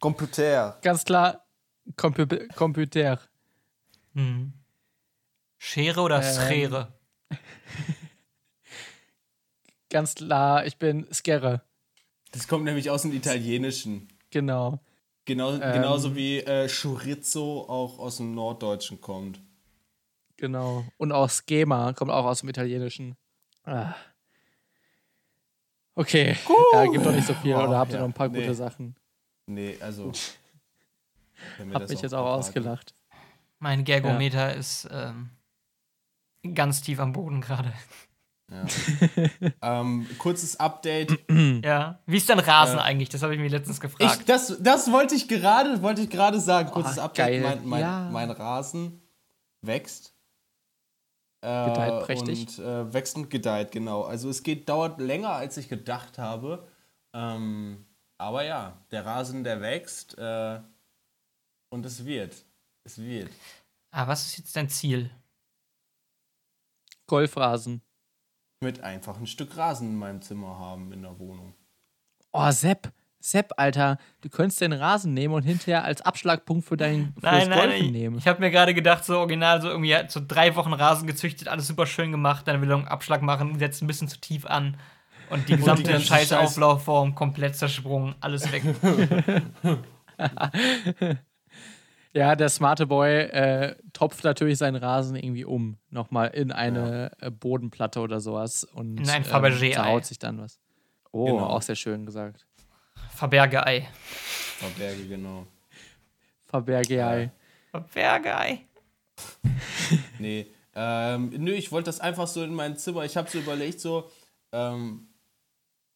Computer. Ganz klar, Compu Computer. Hm. Schere oder Ähm. Schere? Ganz klar, ich bin Skerre. Das kommt nämlich aus dem Italienischen. Genau. Genau, Ähm. Genauso wie äh, Chorizo auch aus dem Norddeutschen kommt. Genau. Und auch Schema kommt auch aus dem Italienischen. Ah. Okay. Ja, gibt doch nicht so viel. Boah, Oder habt ihr ja, noch ein paar nee. gute Sachen? Nee, also. Hab mich jetzt auch ausgelacht. Mein Gergometer ist ähm, ganz tief am Boden gerade. Ja. ähm, kurzes Update. Ja. Wie ist denn Rasen Äh, eigentlich? Das habe ich mir letztens gefragt. Ich, das, das wollte ich gerade, wollte ich gerade sagen. Kurzes Oh, Update. geil. Mein, mein, Ja. mein Rasen wächst. Äh, Gedeiht prächtig. Und äh, wächst und gedeiht, genau. Also es geht, dauert länger, als ich gedacht habe. Ähm, aber ja, der Rasen, der wächst. Äh, und es wird. Es wird. ah, was ist jetzt dein Ziel? Golfrasen. Mit einfach ein Stück Rasen in meinem Zimmer haben in der Wohnung. Oh, Sepp. Sepp, Alter, du könntest den Rasen nehmen und hinterher als Abschlagpunkt für dein fürs Nein, nein, Golfen ich, nehmen. ich habe mir gerade gedacht, so original, so irgendwie so drei Wochen Rasen gezüchtet, alles super schön gemacht, dann will er einen Abschlag machen, setzt ein bisschen zu tief an und die gesamte ganze scheiß Scheiß- Auflaufform komplett zersprungen, alles weg. Ja, der smarte Boy äh, topft natürlich seinen Rasen irgendwie um. Nochmal in eine äh, Bodenplatte oder sowas. Und In ein ähm, Fabergé-Ei. zerhaut sich dann was. Oh, Genau. auch sehr schön gesagt. Verberge-Ei. Verberge, genau. Fabergé-Ei. Verberge-Ei. Nee, ähm, nö, ich wollte das einfach so in mein Zimmer. Ich habe so überlegt, so, ähm,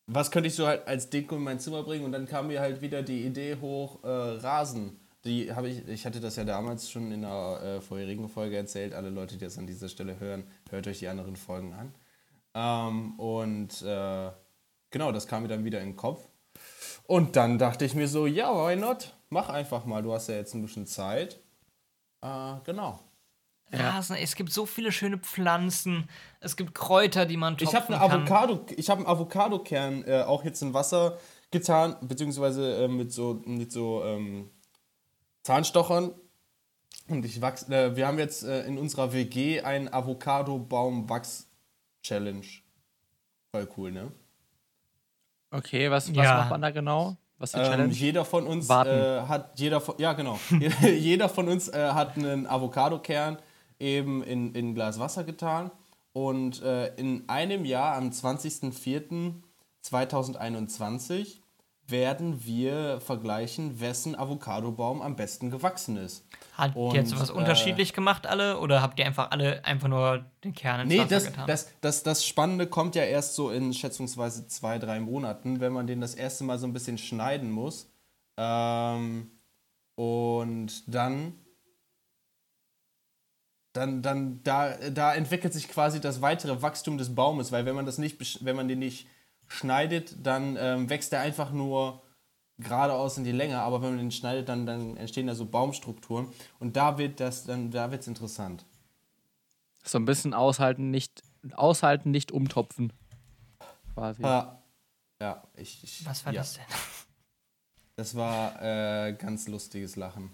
was könnte ich so halt als Deko in mein Zimmer bringen? Und dann kam mir halt wieder die Idee hoch, äh, Rasen. Die habe ich, ich hatte das ja damals schon in einer äh, vorherigen Folge erzählt. Alle Leute, die das an dieser Stelle hören, hört euch die anderen Folgen an. Ähm, und äh, genau, das kam mir dann wieder in den Kopf. Und dann dachte ich mir so, ja, why not? Mach einfach mal, du hast ja jetzt ein bisschen Zeit. Äh, genau. Rasen, es gibt so viele schöne Pflanzen, es gibt Kräuter, die man Ich topfen habe eine kann. Avocado, ich habe einen Avocado-Kern äh, auch jetzt in Wasser getan, beziehungsweise äh, mit so, mit so ähm, Zahnstochern. Und ich wachs, äh, wir haben jetzt äh, in unserer WG einen Avocado-Baum-Wachs-Challenge. Voll cool, ne? Okay, was, was Ja. macht man da genau? Was ist die Ähm, Challenge? jeder von uns äh, hat jeder von, ja genau jeder von uns äh, hat einen Avocado-Kern eben in, in ein Glas Wasser getan und äh, in einem Jahr am 20.04.2021 werden wir vergleichen, wessen Avocadobaum am besten gewachsen ist. Hat ihr jetzt was äh, unterschiedlich gemacht alle oder habt ihr einfach alle einfach nur den Kern ins Nee, Wasser das, getan? das, das, das Spannende kommt ja erst so in schätzungsweise zwei, drei Monaten, wenn man den das erste Mal so ein bisschen schneiden muss. Ähm, und dann, dann, dann da, da entwickelt sich quasi das weitere Wachstum des Baumes, weil wenn man das nicht, wenn man den nicht schneidet, dann ähm, wächst er einfach nur geradeaus in die Länge, aber wenn man den schneidet, dann, dann entstehen da so Baumstrukturen und da wird das dann, da wird's interessant. So ein bisschen aushalten, nicht aushalten, nicht umtopfen. Quasi. Ja, ja ich, ich, was war ja. das denn? Das war äh, ganz lustiges Lachen.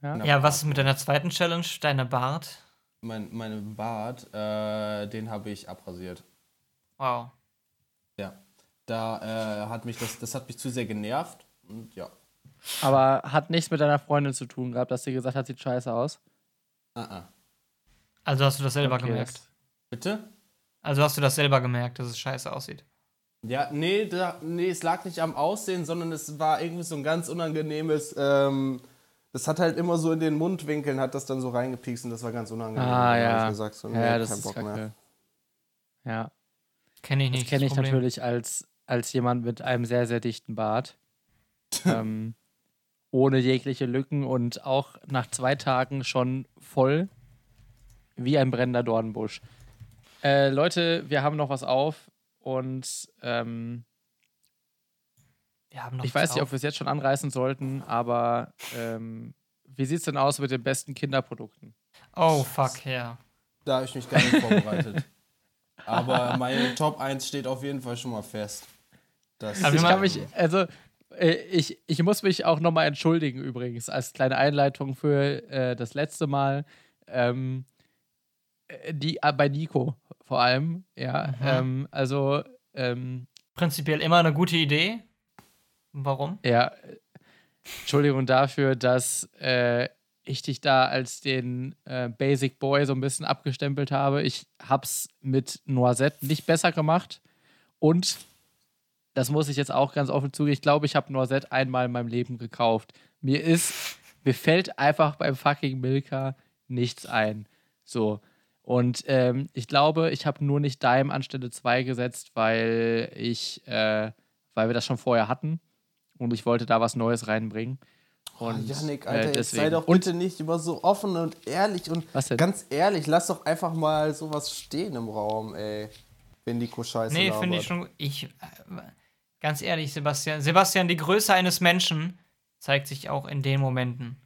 Ja. Ja, was ist mit deiner zweiten Challenge, deiner Bart? Mein, mein Bart, äh, den habe ich abrasiert. Wow. Da äh, hat mich das, das hat mich zu sehr genervt. Und ja. Aber hat nichts mit deiner Freundin zu tun gehabt, dass sie gesagt hat, sieht scheiße aus. Ah, ah. Also hast du das selber Okay, gemerkt? das- Bitte? Also hast du das selber gemerkt, dass es scheiße aussieht? Ja, nee, da, nee, es lag nicht am Aussehen, sondern es war irgendwie so ein ganz unangenehmes. Ähm, das hat halt immer so in den Mundwinkeln, hat das dann so reingepiekst und das war ganz unangenehm. Ah, ja. Ich gesagt, so, nee, ja, das kein ist Bock mehr. Ja, Kenne ich das nicht. kenne ich Problem. natürlich als, als jemand mit einem sehr, sehr dichten Bart. ähm, ohne jegliche Lücken und auch nach zwei Tagen schon voll wie ein brennender Dornbusch. Äh, Leute, wir haben noch was auf und ähm, Wir haben noch ich weiß nicht, auf. ob wir es jetzt schon anreißen sollten, aber ähm, wie sieht es denn aus mit den besten Kinderprodukten? Oh, fuck, ja. Da habe ich mich gar nicht vorbereitet. Aber meine Top 1 steht auf jeden Fall schon mal fest. Das, Aber ich kann mich, also äh, ich, ich muss mich auch nochmal entschuldigen übrigens, als kleine Einleitung für äh, das letzte Mal. Ähm, äh, die, äh, bei Nico vor allem, ja. Mhm. Ähm, also, ähm, Prinzipiell immer eine gute Idee. Warum? ja, Entschuldigung dafür, dass äh, ich dich da als den äh, Basic Boy so ein bisschen abgestempelt habe. Ich hab's mit Noisette nicht besser gemacht und das muss ich jetzt auch ganz offen zugeben. Ich glaube, ich habe Noisette einmal in meinem Leben gekauft. Mir ist, mir fällt einfach beim fucking Milka nichts ein. So. Und ähm, ich glaube, ich habe nur nicht Dime anstelle 2 gesetzt, weil ich, äh, weil wir das schon vorher hatten und ich wollte da was Neues reinbringen. Und Oh, Janik, äh, Alter, jetzt deswegen. sei doch und bitte nicht immer so offen und ehrlich und Was denn? ganz ehrlich, lass doch einfach mal sowas stehen im Raum, ey. Wenn Nico scheiße Nee, finde ich schon. Ich, äh, ganz ehrlich, Sebastian. Sebastian, die Größe eines Menschen zeigt sich auch in den Momenten,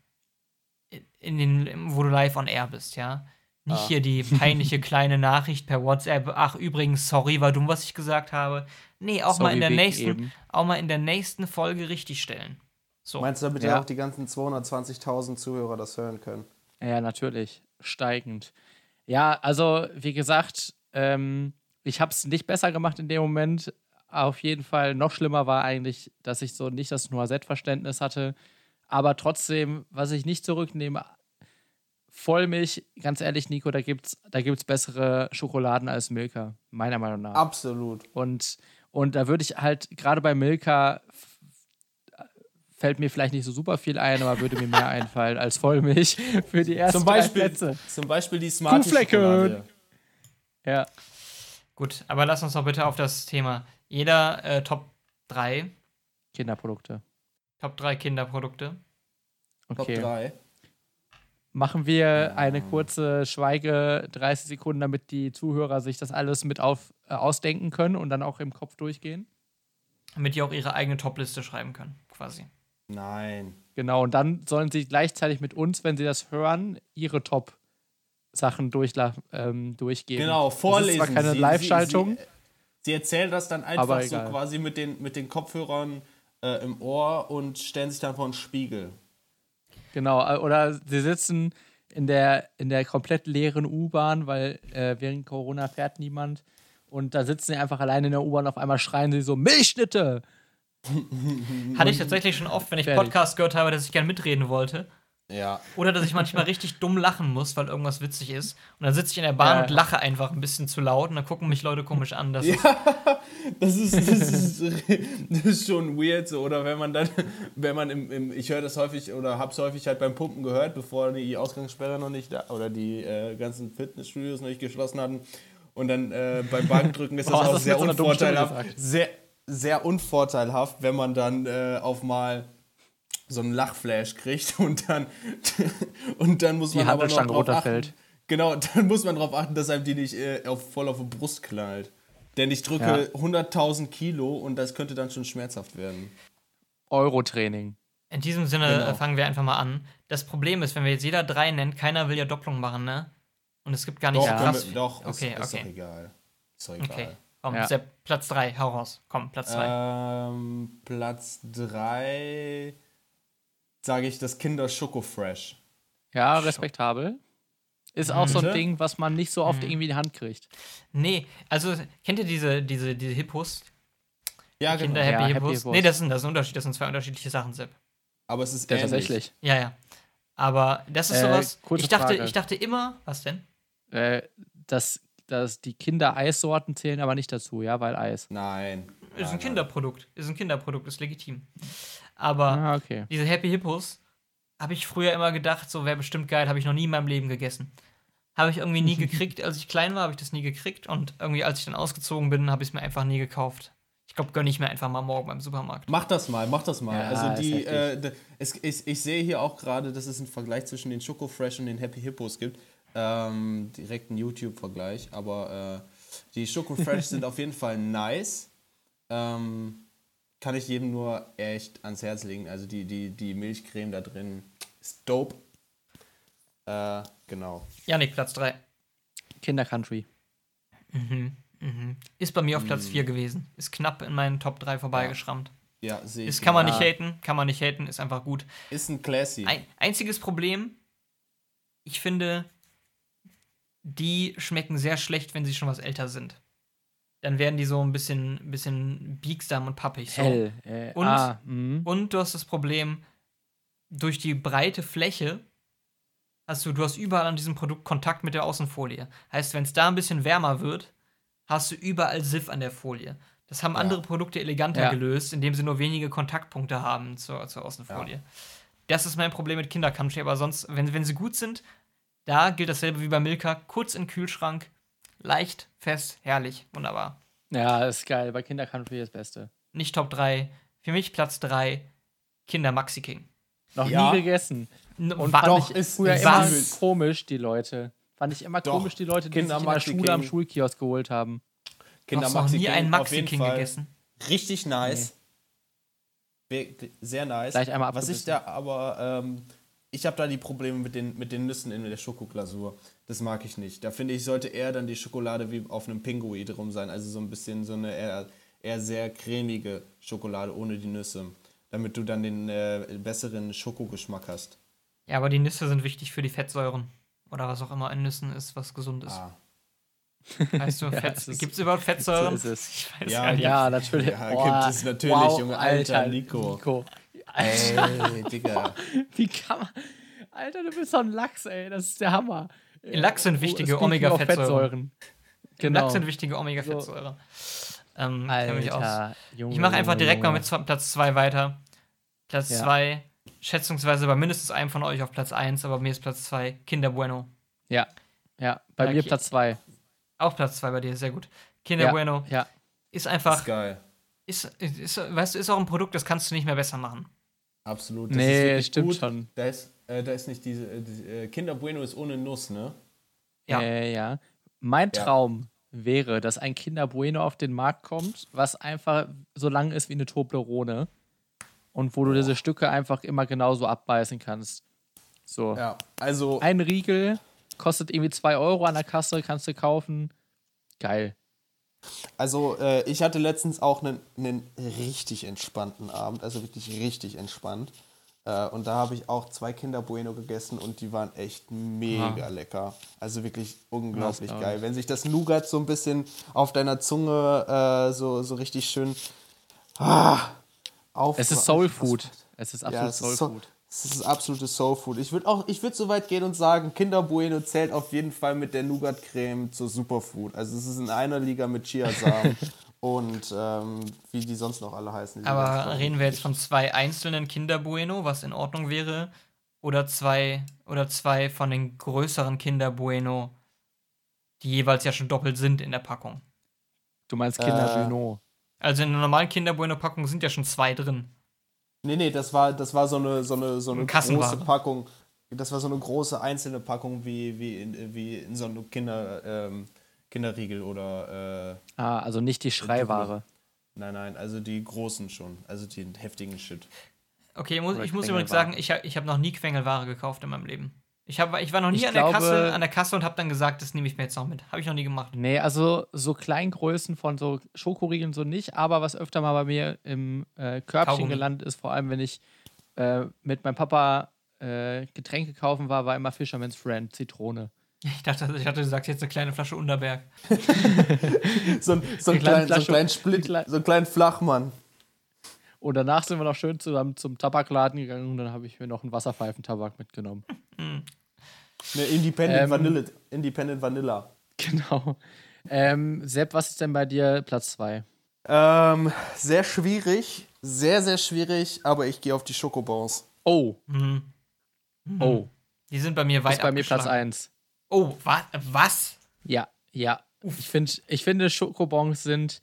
in den, wo du live on air bist, ja. Nicht Ah. hier die peinliche kleine Nachricht per WhatsApp. Ach, übrigens, sorry, war dumm, was ich gesagt habe. Nee, auch mal Sorry in der nächsten, eben. auch mal in der nächsten Folge richtigstellen. So. Meinst du, damit Ja. ja auch die ganzen 220.000 Zuhörer das hören können? Ja, natürlich. Steigend. Ja, also, wie gesagt, ähm, ich habe es nicht besser gemacht in dem Moment. Auf jeden Fall noch schlimmer war eigentlich, dass ich so nicht das Noisette-Verständnis hatte. Aber trotzdem, was ich nicht zurücknehme, Vollmilch, ganz ehrlich, Nico, da gibt's, da gibt's bessere Schokoladen als Milka, meiner Meinung nach. Absolut. Und, und da würde ich halt, gerade bei Milka, fällt mir vielleicht nicht so super viel ein, aber würde mir mehr einfallen als Vollmilch für die ersten Zum drei Beispiel, Plätze. zum Beispiel die Kuhflecken. Schokolade. Ja. Gut, aber lass uns doch bitte auf das Thema. Jeder äh, Top 3, Kinderprodukte. Top 3 Kinderprodukte. Top Okay. 3. Machen wir eine kurze Schweige, 30 Sekunden, damit die Zuhörer sich das alles mit auf, äh, ausdenken können und dann auch im Kopf durchgehen. Damit die auch ihre eigene Top-Liste schreiben können, quasi. Nein. Genau, und dann sollen sie gleichzeitig mit uns, wenn sie das hören, ihre Top-Sachen durchla- ähm, durchgeben. Genau, vorlesen. Das ist zwar keine Sie- Live-Schaltung, Sie, erzählen das dann einfach Aber so quasi mit den, mit den Kopfhörern äh, im Ohr und stellen sich dann vor einen Spiegel. genau. äh, Oder sie sitzen in der, in der komplett leeren U-Bahn, weil äh, während Corona fährt niemand. Und da sitzen sie einfach alleine in der U-Bahn, auf einmal schreien sie so: Milchschnitte! Hatte ich tatsächlich schon oft, wenn ich. Podcast gehört habe, dass ich gern mitreden wollte. Ja. Oder dass ich manchmal richtig dumm lachen muss, weil irgendwas witzig ist. Und dann sitze ich in der Bahn Ja. und lache einfach ein bisschen zu laut und dann gucken mich Leute komisch an. Das ist, Das ist, das ist, das ist schon weird so. Oder wenn man dann, wenn man im, im ich höre das häufig oder habe es häufig halt beim Pumpen gehört, bevor die Ausgangssperre noch nicht da oder die äh, ganzen Fitnessstudios noch nicht geschlossen hatten. Und dann äh, beim Bankdrücken ist das Boah, auch du's sehr unvorteilhaft. Sehr, sehr unvorteilhaft, wenn man dann äh, auf mal so einen Lachflash kriegt und dann, und dann muss Die man aber noch drauf achten. runterfällt. Genau, dann muss man darauf achten, dass einem die nicht äh, auf, voll auf die Brust knallt. Denn ich drücke Ja. 100.000 Kilo und das könnte dann schon schmerzhaft werden. Euro-Training. in diesem Sinne Genau. äh, fangen wir einfach mal an. Das Problem ist, wenn wir jetzt jeder drei nennt, keiner will ja Doppelung machen, ne? Und es gibt gar nicht Doch, so können krass. wir, doch Okay, ist, ist okay. doch egal. Ist doch egal. Okay. Komm, Ja. Sepp, Platz 3, hau raus. Komm, Platz 2. Ähm, Platz 3 sage ich das Kinder Schoko Fresh. Ja, respektabel. Ist auch so ein? Ding, was man nicht so Mhm. oft irgendwie in die Hand kriegt. Nee, also kennt ihr diese, diese, diese Hippos? Ja, Kinder genau. Happy Ja, Hippos? Happy Hippos. Nee, das ist, das ist ein Unterschied, das sind zwei unterschiedliche Sachen, Sepp. Aber es ist Ja, ähnlich. tatsächlich. Ja, ja. Aber das ist Äh, sowas. kurze Ich dachte, Frage. ich dachte immer, was denn? Äh, dass, dass die Kinder-Eissorten zählen aber nicht dazu, ja, weil Eis. Nein. Ist Nein, ein Kinderprodukt. Ist ein Kinderprodukt, ist legitim. Aber Ah, okay. diese Happy Hippos habe ich früher immer gedacht, so wäre bestimmt geil, habe ich noch nie in meinem Leben gegessen. Habe ich irgendwie nie gekriegt. Als ich klein war, habe ich das nie gekriegt. Und irgendwie, als ich dann ausgezogen bin, habe ich es mir einfach nie gekauft. Ich glaube, gönne ich mir einfach mal morgen beim Supermarkt. Mach das mal, mach das mal. Ja, also die, äh, es, ich, ich sehe hier auch gerade, dass es einen Vergleich zwischen den Schoko Fresh und den Happy Hippos gibt. Ähm, direkt einen YouTube-Vergleich, aber äh, die Schoko Fresh sind auf jeden Fall nice. Ähm, kann ich jedem nur echt ans Herz legen. Also die, die, die Milchcreme da drin ist dope. Äh, genau. Janik, Platz 3. Kinder-Country. Ist bei mir auf Platz 4 gewesen. Ist knapp in meinen Top 3 vorbeigeschrammt. Ja, sehe ich. Ist, kann man ja, nicht haten, kann man nicht haten, ist einfach gut. Ist ein Classy. Ein, einziges Problem, ich finde, die schmecken sehr schlecht, wenn sie schon was älter sind. Dann werden die so ein bisschen, bisschen biegsam und pappig. So. Hell. Äh, Und- ah, mhm. Und du hast das Problem, durch die breite Fläche hast du, du hast überall an diesem Produkt Kontakt mit der Außenfolie. Heißt, wenn es da ein bisschen wärmer wird, hast du überall Siff an der Folie. Das haben andere Produkte eleganter Ja. gelöst, indem sie nur wenige Kontaktpunkte haben zur, zur Außenfolie. Das ist mein Problem mit Kindercountry, aber sonst, wenn, wenn sie gut sind, da gilt dasselbe wie bei Milka. Kurz in den Kühlschrank, leicht, fest, herrlich, wunderbar. Ja, ist geil. Bei Kinder-Country das Beste. Nicht Top 3, für mich Platz 3, Kinder Maxi King. Noch Ja. nie gegessen. N- Und wa- fand Doch, ich ist- früher immer komisch, die Leute. Fand ich immer Doch. komisch, die Leute, die Kinder sich in der Maxi Schule am King. Schulkiosk geholt haben. Du hast noch Maxi nie King einen auf Maxi jeden King Fall gegessen. Richtig nice. We- Sehr nice. Gleich einmal Was ich da aber ähm, ich habe da die Probleme mit den, mit den Nüssen in der Schokoglasur. Das mag ich nicht. Da finde ich, sollte eher dann die Schokolade wie auf einem Pinguid rum sein. Also so ein bisschen so eine eher, eher sehr cremige Schokolade ohne die Nüsse. Damit du dann den äh, besseren Schokogeschmack hast. Ja, aber die Nüsse sind wichtig für die Fettsäuren. Oder was auch immer in Nüssen ist, was gesund ist. Ah. Weißt du, Ja, gibt es überhaupt Fettsäuren? So ist es. Ich weiß Ja, gar nicht. Ja, natürlich. Ja, gibt es natürlich, wow, Junge. Alter, Nico. Nico. Ey, Digga. Wie kann man. Alter, du bist so ein Lachs, ey. Das ist der Hammer. In Lachs sind wichtige Speaking of Omega-Fettsäuren. Fettsäuren. Genau. Lachs sind wichtige Omega-Fettsäuren. Ähm, mich aus. Alter, Junge, Ich mache einfach Junge, direkt mal Junge. mit zwei- Platz 2 weiter. Platz Ja. 2, schätzungsweise bei mindestens einem von euch auf Platz 1, aber mir ist Platz 2 Kinder Bueno. Ja, ja. Bei Ja, mir okay. Platz 2. Auch Platz 2 bei dir, sehr gut. Kinder Ja, Bueno ja. ist Das ist einfach, geil. ist, ist, weißt du, ist auch ein Produkt, das kannst du nicht mehr besser machen. Absolut. Das Nee, ist wirklich stimmt gut. schon. Da ist, äh, da ist nicht diese. Äh, die, äh, Kinder Bueno ist ohne Nuss, ne? Ja. Äh, ja. Mein Ja. Traum wäre, dass ein Kinder Bueno auf den Markt kommt, was einfach so lang ist wie eine Toblerone. Und wo du diese Stücke einfach immer genauso abbeißen kannst. So. Ja. Also, Ein Riegel kostet irgendwie 2 Euro an der Kasse, kannst du kaufen. Geil. Also äh, ich hatte letztens auch einen, einen richtig entspannten Abend. Also wirklich richtig entspannt. Äh, und da habe ich auch zwei Kinder Bueno gegessen und die waren echt mega lecker. Also wirklich unglaublich glaub geil. Wenn sich das Nougat so ein bisschen auf deiner Zunge äh, so, so richtig schön ah, auf. Es ist Soul Food. Es ist absolut Ja, Soul Food. Es ist absolutes Soul Food. Ich würde auch, ich würde so weit gehen und sagen, Kinder Bueno zählt auf jeden Fall mit der Nougat-Creme zur Superfood. Also es ist in einer Liga mit Chiasamen und ähm, wie die sonst noch alle heißen. Aber reden wir jetzt von zwei einzelnen Kinder Bueno, was in Ordnung wäre, oder zwei oder zwei von den größeren Kinder Bueno, die jeweils ja schon doppelt sind in der Packung. Du meinst Kinder Äh, Bueno. Also in der normalen Kinder Bueno Packung sind ja schon zwei drin. Nee, nee, das war, das war so eine, so eine, so eine große Packung. Das war so eine große einzelne Packung wie, wie, in, wie in so einem Kinder, ähm, Kinderriegel oder äh, Ah, also nicht die Schreiware. nein, nein, also die großen schon. Also die heftigen Shit. Okay, muss, ich muss übrigens sagen, ich, hab- ich habe noch nie Quengelware gekauft in meinem Leben. Ich, hab, ich war noch nie Ich an, der glaube- Kasse, an der Kasse und habe dann gesagt, das nehme ich mir jetzt noch mit. Habe ich noch nie gemacht. Nee, also so Kleingrößen von so Schokoriegeln so nicht, aber was öfter mal bei mir im äh, Körbchen Kaugummi. gelandet ist, vor allem wenn ich äh, mit meinem Papa äh, Getränke kaufen war, war immer Fisherman's Friend, Zitrone. Ich dachte, ich dachte, du sagst jetzt eine kleine Flasche Unterberg. So, ein- so, einen kleinen, so einen kleinen Split, so einen kleinen Flachmann. Und danach sind wir noch schön zusammen zum Tabakladen gegangen und dann habe ich mir noch einen Wasserpfeifentabak mitgenommen. Ne, Independent, Ähm, Vanille, Independent Vanilla. Genau. Ähm, Sepp, was ist denn bei dir Platz 2? Ähm, sehr schwierig, sehr, sehr schwierig, aber ich gehe auf die Schokobons. Oh, Hm. oh. Die sind bei mir Das weit ist bei mir Platz abgeschlagen. 1. Oh, wa was? Ja, ja. Ich, find, ich finde, Schokobons sind,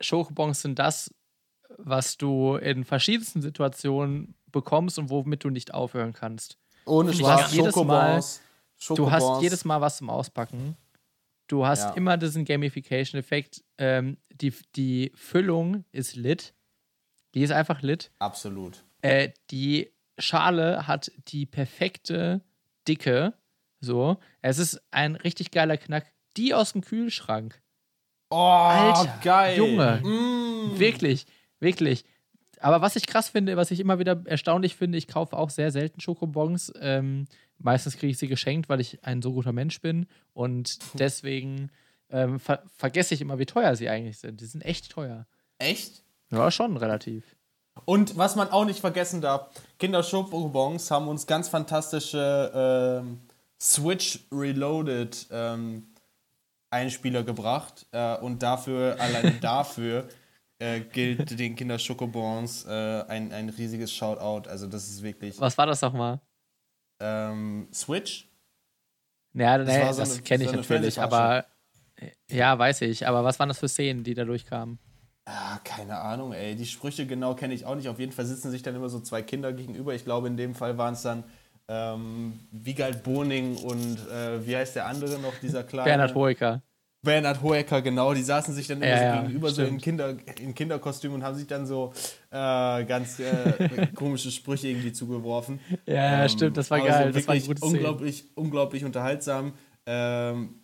Schokobons sind das, was du in verschiedensten Situationen bekommst und womit du nicht aufhören kannst. Ohne Spaß, hast jedes Mal- Schokobons. Du hast jedes Mal was zum Auspacken. Du hast Ja. immer diesen Gamification-Effekt. Ähm, die, die Füllung ist lit. Die ist einfach lit. Absolut. Äh, die Schale hat die perfekte Dicke. So. Es ist ein richtig geiler Knack. Die aus dem Kühlschrank. Oh, Alter, geil. Junge. Mm. Wirklich, wirklich. Aber was ich krass finde, was ich immer wieder erstaunlich finde, ich kaufe auch sehr selten Schokobons. Ähm, meistens kriege ich sie geschenkt, weil ich ein so guter Mensch bin. Und deswegen ähm, ver vergesse ich immer, wie teuer sie eigentlich sind. Die sind echt teuer. Echt? Ja, schon relativ. Und was man auch nicht vergessen darf, Kinder Schokobons haben uns ganz fantastische ähm, Switch Reloaded ähm, Einspieler gebracht. Äh, und dafür, alleine dafür, äh, gilt den Kinder Schokobons äh, ein, ein riesiges Shoutout. Also das ist wirklich Was war das nochmal? ähm, Switch. Ja, Das nee, so das kenne ich so eine natürlich, aber ja, weiß ich. Aber was waren das für Szenen, die da durchkamen? Ah, keine Ahnung, ey. Die Sprüche genau kenne ich auch nicht. Auf jeden Fall sitzen sich dann immer so zwei Kinder gegenüber. Ich glaube, in dem Fall waren es dann ähm, Wiegald Boning und äh, wie heißt der andere noch, dieser kleine? Bernhard Hoeker. Bernhard Hoeker, genau, die saßen sich dann immer Ja, so gegenüber so in, stimmt. Kinder, in Kinderkostüm und haben sich dann so äh, ganz äh, komische Sprüche irgendwie zugeworfen. Ja, Ähm, stimmt, das war geil. So das war gute Szene. unglaublich, unglaublich unterhaltsam. Ähm,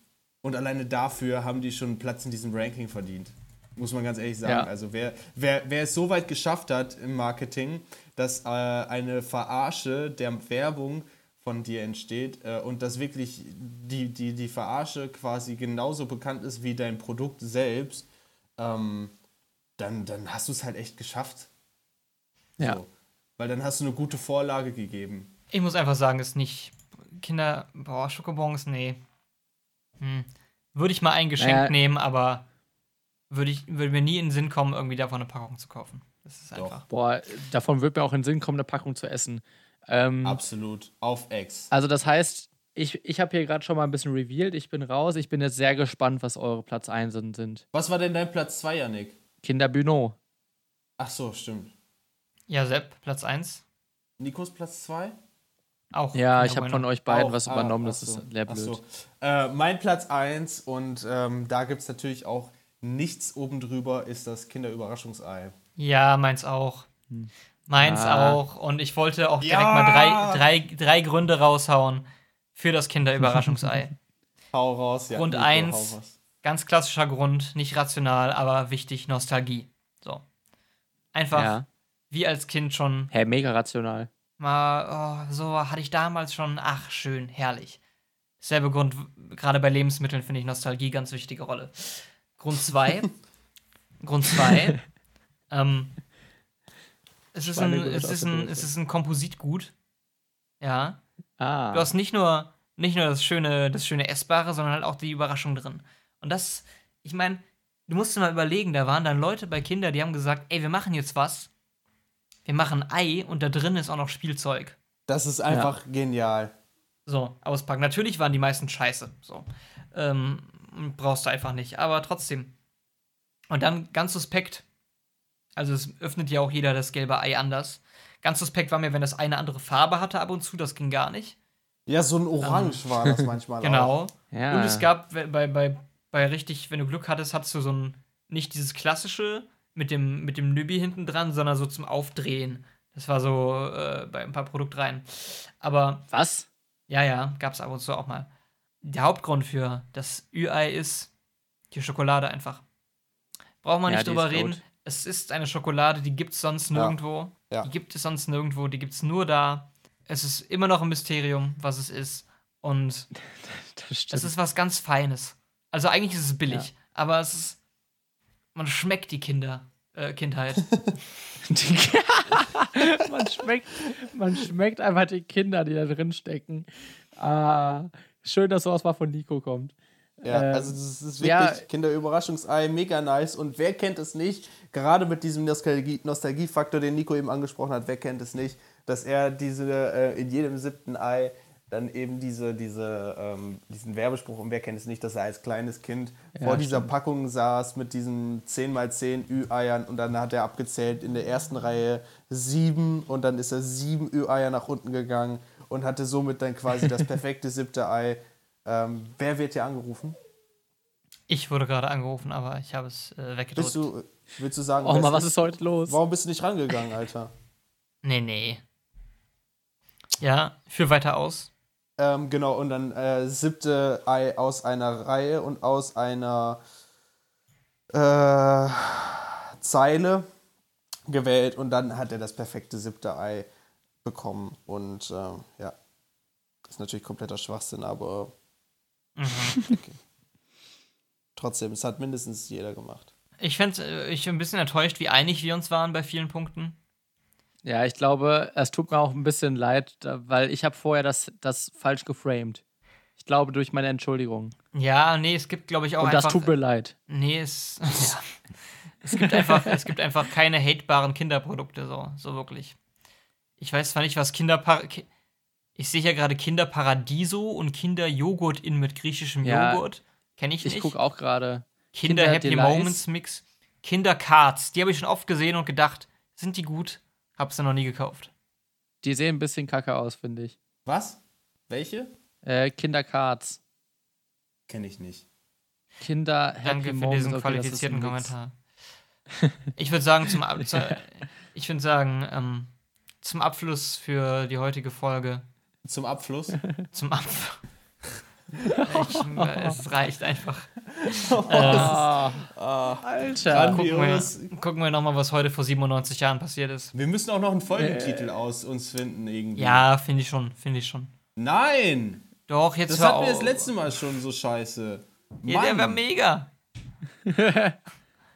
und alleine dafür haben die schon Platz in diesem Ranking verdient. Muss man ganz ehrlich sagen. Ja. Also wer, wer, wer es so weit geschafft hat im Marketing, dass äh, eine Verarsche der Werbung von dir entsteht äh, und dass wirklich die, die, die Verarsche quasi genauso bekannt ist wie dein Produkt selbst, ähm, dann, dann hast du es halt echt geschafft. Ja. So. Weil dann hast du eine gute Vorlage gegeben. Ich muss einfach sagen, ist nicht. Kinder. Boah, Schokobons, nee. Hm. Würde ich mal ein Geschenk Naja. nehmen, aber würde, ich, würde mir nie in den Sinn kommen, irgendwie davon eine Packung zu kaufen. Das ist Doch. einfach. Boah, davon wird mir auch in den Sinn kommen, eine Packung zu essen. Ähm, Absolut. Auf Ex. also das heißt, ich, ich habe hier gerade schon mal ein bisschen revealed. Ich bin raus. Ich bin jetzt sehr gespannt, was eure Platz 1 sind. Was war denn dein Platz 2, Janik? Kinder Büno. Ach so, stimmt. Ja, Sepp, Platz 1. Nikos Platz 2? Auch. Ja, ich habe von euch beiden Auch, was ah, übernommen. ach Das so, ist sehr blöd. so. Äh, mein Platz 1 und ähm, da gibt es natürlich auch nichts oben drüber, ist das Kinderüberraschungsei. Ja, meins auch. Meins Ah. auch. Und ich wollte auch direkt Ja. mal drei, drei, drei Gründe raushauen für das Kinderüberraschungsei. Hau raus, ja. Grund Nico, eins. Ganz klassischer Grund, nicht rational, aber wichtig, Nostalgie. So. Einfach Ja. wie als Kind schon Hä, mega rational. mal, oh, so hatte ich damals schon, ach, schön, herrlich. Selbe Grund, gerade bei Lebensmitteln finde ich Nostalgie ganz wichtige Rolle. Grund zwei. Grund zwei. ähm, es ist, ein, es, ist ein, es ist ein Kompositgut. Ja. Ah. Du hast nicht nur, nicht nur das schöne, das schöne Essbare, sondern halt auch die Überraschung drin. Und das, ich meine, du musst dir mal überlegen, da waren dann Leute bei Kindern, die haben gesagt, ey, wir machen jetzt was. Wir machen Ei und da drin ist auch noch Spielzeug. Das ist einfach genial. So, auspacken. Natürlich waren die meisten scheiße. So. Ähm, brauchst du einfach nicht. Aber trotzdem. Und dann ganz suspekt. Also es öffnet ja auch jeder das gelbe Ei anders. Ganz suspekt war mir, wenn das eine andere Farbe hatte ab und zu, das ging gar nicht. Ja, so ein Orange war das manchmal auch. Genau. ja. Und es gab bei, bei, bei richtig, wenn du Glück hattest, hattest du so ein, nicht dieses klassische mit dem, mit dem Nübi hinten dran, sondern so zum Aufdrehen. Das war so äh, bei ein paar Produktreihen. Aber Was? ja, ja, gab's ab und zu auch mal. Der Hauptgrund für das Ü-Ei ist die Schokolade einfach. Braucht man Ja, nicht drüber reden. Es ist eine Schokolade, die gibt's sonst nirgendwo. Ja. Die gibt es sonst nirgendwo, die gibt's nur da. Es ist immer noch ein Mysterium, was es ist. Und es ist was ganz Feines. Also eigentlich ist es billig, aber es ist. Man schmeckt die Kinder, äh, Kindheit. man, schmeckt, man schmeckt einfach die Kinder, die da drin stecken. Ah, schön, dass sowas mal von Nico kommt. Ja, Ähm, also das ist wirklich ja. Kinderüberraschungsei, mega nice. Und wer kennt es nicht, gerade mit diesem Nostalgie- Nostalgiefaktor, den Nico eben angesprochen hat, wer kennt es nicht, dass er diese äh, in jedem siebten Ei dann eben diese, diese, ähm, diesen Werbespruch, und wer kennt es nicht, dass er als kleines Kind Ja, vor dieser stimmt. Packung saß mit diesen 10x10 Ü-Eiern und dann hat er abgezählt in der ersten Reihe sieben und dann ist er sieben Ü-Eier nach unten gegangen und hatte somit dann quasi das perfekte siebte Ei. Ähm, wer wird hier angerufen? Ich wurde gerade angerufen, aber ich habe es äh, weggedrückt. Bist du, willst du sagen, Oh mal, was ist heute los? Warum bist du nicht rangegangen, Alter? Nee, nee. Ja, führ weiter aus. Ähm, genau, und dann äh, siebte Ei aus einer Reihe und aus einer äh, Zeile gewählt und dann hat er das perfekte siebte Ei bekommen. Und ähm, ja, ist natürlich kompletter Schwachsinn, aber okay. trotzdem, es hat mindestens jeder gemacht. Ich fände äh, ich bin ein bisschen enttäuscht, wie einig wir uns waren bei vielen Punkten. Ja, ich glaube, es tut mir auch ein bisschen leid, da- weil ich habe vorher das, das falsch geframed. Ich glaube, durch meine Entschuldigung. Ja, nee, es gibt, glaube ich, auch Und einfach. das tut mir leid. Nee, es. ja. Es gibt einfach, es gibt einfach keine hatebaren Kinderprodukte, so, so wirklich. Ich weiß zwar nicht, was Kinderpar. Ki ich sehe hier gerade Kinderparadiso und Kinderjoghurt in mit griechischem Ja, Joghurt. Kenne ich Ich nicht. gucke auch gerade. Kinder, Kinder Happy. Moments Mix. Kindercards, die habe ich schon oft gesehen und gedacht, sind die gut? Hab's dann noch nie gekauft. Die sehen ein bisschen kacke aus, finde ich. Was? Welche? Äh, Kindercards. Kenne ich nicht. Kinder Happy Danke für Moments. diesen okay, qualifizierten. Kommentar. Ich würde sagen, zum, Ab zu, ich würde sagen, ähm, zum Abschluss für die heutige Folge, Zum Abschluss. zum Abschluss. Ich, es reicht einfach. Ah, Ah, Alter. Gucken wir, gucken wir nochmal, was heute vor 97 Jahren passiert ist. Wir müssen auch noch einen Folgentitel aus uns finden irgendwie. Ja, finde ich schon, finde ich schon. Nein! Doch, jetzt Das hatten wir das letzte Mal schon so scheiße. Ja, der war mega.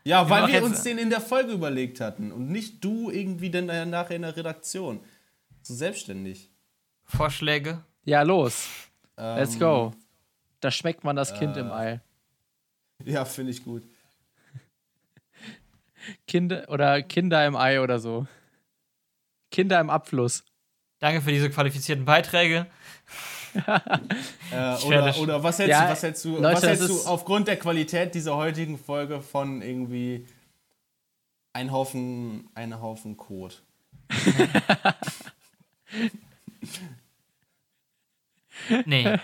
Ja, weil wir uns den in der Folge überlegt hatten und nicht du irgendwie dann nachher in der Redaktion. So selbstständig. Vorschläge? Ja, los. Ähm, Let's go. Da schmeckt man das Kind im Ei. Ja, finde ich gut. Kinder oder Kinder im Ei oder so. Kinder im Abfluss. Danke für diese qualifizierten Beiträge. Äh, oder, oder was hältst Ja, du, was hältst du, Leute, was hältst du aufgrund der Qualität dieser heutigen Folge von irgendwie ein Haufen, ein Haufen Kot? Nee.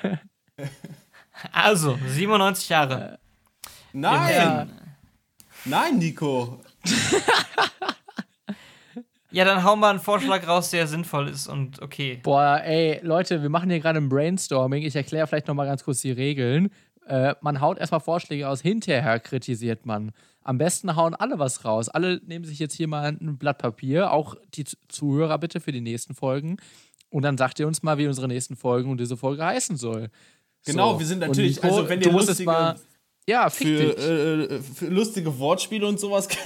Also, 97 Jahre. Nein! Ja. Nein, Nico! Ja, dann hauen wir einen Vorschlag raus, der sinnvoll ist und okay. Boah, ey, Leute, wir machen hier gerade ein Brainstorming. Ich erkläre vielleicht noch mal ganz kurz die Regeln. Äh, man haut erstmal Vorschläge aus, hinterher kritisiert man. Am besten hauen alle was raus. Alle nehmen sich jetzt hier mal ein Blatt Papier, auch die Zuhörer bitte für die nächsten Folgen. Und dann sagt ihr uns mal, wie unsere nächsten Folgen und diese Folge heißen soll. Genau, So. wir sind natürlich, Nico, also wenn ihr lustige, mal, ja, für, dich. äh, für lustige Wortspiele und sowas.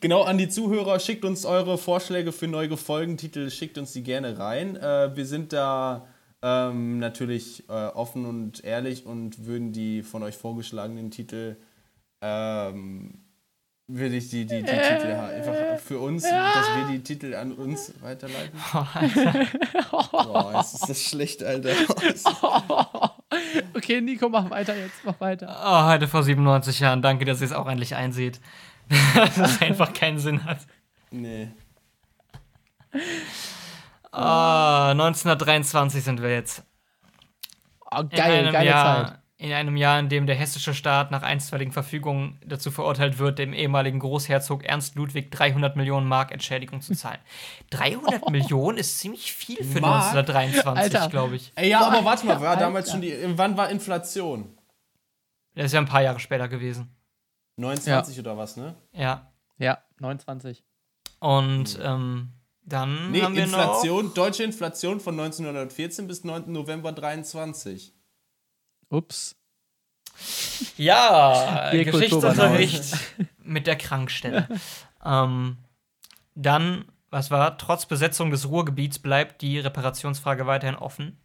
genau an die Zuhörer, schickt uns eure Vorschläge für neue Folgentitel, schickt uns die gerne rein. Äh, wir sind da ähm, natürlich äh, offen und ehrlich und würden die von euch vorgeschlagenen Titel ähm, würde ich die, die, die Titel einfach für uns, dass wir die Titel an uns weiterleiten. Boah, es ist das schlecht, Alter. Okay, Nico, mach weiter jetzt, mach weiter. Oh, heute vor 97 Jahren. Danke, dass ihr es auch endlich einseht. dass es einfach keinen Sinn hat. nee. Ah, 1923 sind wir jetzt. Oh, geil, geile Jahr, Zeit. In einem Jahr, in dem der hessische Staat nach einstweiligen Verfügungen dazu verurteilt wird, dem ehemaligen Großherzog Ernst Ludwig 300 Millionen Mark Entschädigung zu zahlen. 300 Millionen ist ziemlich viel für Mark? 1923, Alter. glaube ich. Ey, ja, aber warte mal, war Alter. damals schon die. Wann war Inflation? Das ist ja ein paar Jahre später gewesen. 29 oder was, ne? Ja. Ja, 29. Und ähm, dann Nee, haben wir noch. Inflation, deutsche Inflation von 1914 bis 9. November 23. Ups. Ja, Geschichtsunterricht mit der Krankstelle. ähm, dann, was war? Trotz Besetzung des Ruhrgebiets bleibt die Reparationsfrage weiterhin offen.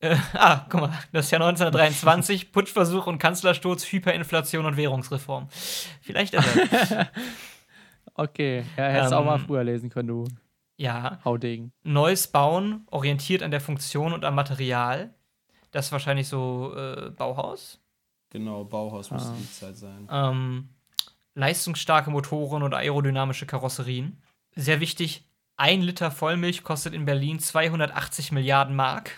Äh, ah, guck mal, das Jahr 1923, Putschversuch und Kanzlersturz, Hyperinflation und Währungsreform. Vielleicht ist er. Okay, ja, hättest du auch mal Ähm, früher lesen können, du ja, Haudegen. neues Bauen, orientiert an der Funktion und am Material. Das ist wahrscheinlich so äh, Bauhaus. Genau, Bauhaus müsste Ah. die Zeit sein. ähm, leistungsstarke Motoren oder aerodynamische Karosserien. Sehr wichtig, ein Liter Vollmilch kostet in Berlin 280 Milliarden Mark.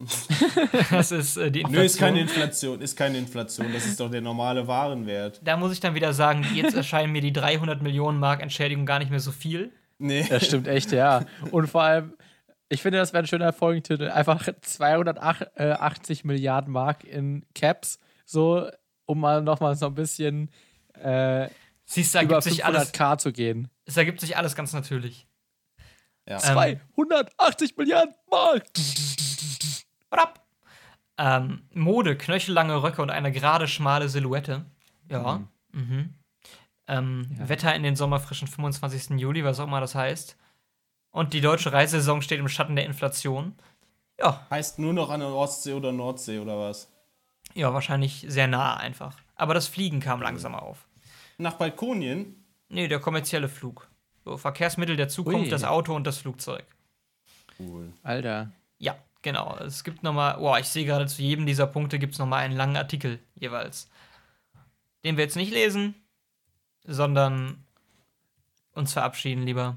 das ist äh, die Inflation. Nö, ist keine Inflation, ist keine Inflation, das ist doch der normale Warenwert. da muss ich dann wieder sagen, jetzt erscheinen mir die 300 Millionen Mark Entschädigung gar nicht mehr so viel. Nee. Das stimmt echt, ja. Und vor allem, ich finde, das wäre ein schöner Folgentitel. Einfach 280 Milliarden Mark in Caps, so, um mal nochmal so ein bisschen äh, Siehst du, da über ergibt sich alles, 500k zu gehen. es ergibt sich alles ganz natürlich. Ja. Ähm, 280 Milliarden Mark! Ähm, Mode, knöchellange Röcke und eine gerade schmale Silhouette. Ja. Mhm. Ähm, Ja. Wetter in den sommerfrischen 25. Juli, was auch immer das heißt. Und die deutsche Reisesaison steht im Schatten der Inflation. Ja, Heißt nur noch an der Ostsee oder Nordsee oder was? ja, wahrscheinlich sehr nah einfach. Aber das Fliegen kam langsamer auf. Nach Balkonien? Nee, der kommerzielle Flug. So, Verkehrsmittel der Zukunft, Ui. das Auto und das Flugzeug. Cool. Alter. Ja, genau. Es gibt nochmal, boah, ich sehe gerade zu jedem dieser Punkte gibt es nochmal einen langen Artikel jeweils. Den wir jetzt nicht lesen, sondern uns verabschieden lieber.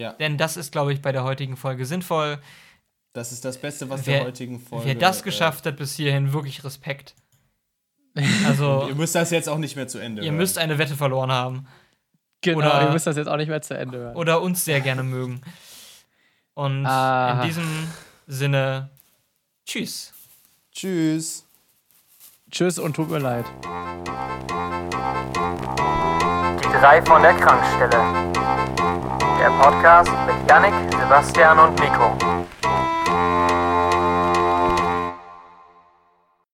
Ja. Denn das ist, glaube ich, bei der heutigen Folge sinnvoll. Das ist das Beste, was Wer- der heutigen Folge. Wer das äh, geschafft hat bis hierhin, wirklich Respekt. Also, Ihr müsst das jetzt auch nicht mehr zu Ende. ihr hören. müsst eine Wette verloren haben. Genau, Oder- ihr müsst das jetzt auch nicht mehr zu Ende hören. Oder uns sehr gerne mögen. Und Aha. in diesem Sinne, tschüss. Tschüss. Tschüss und tut mir leid. Die drei von der Krankstelle. Der Podcast mit Yannick, Sebastian und Nico.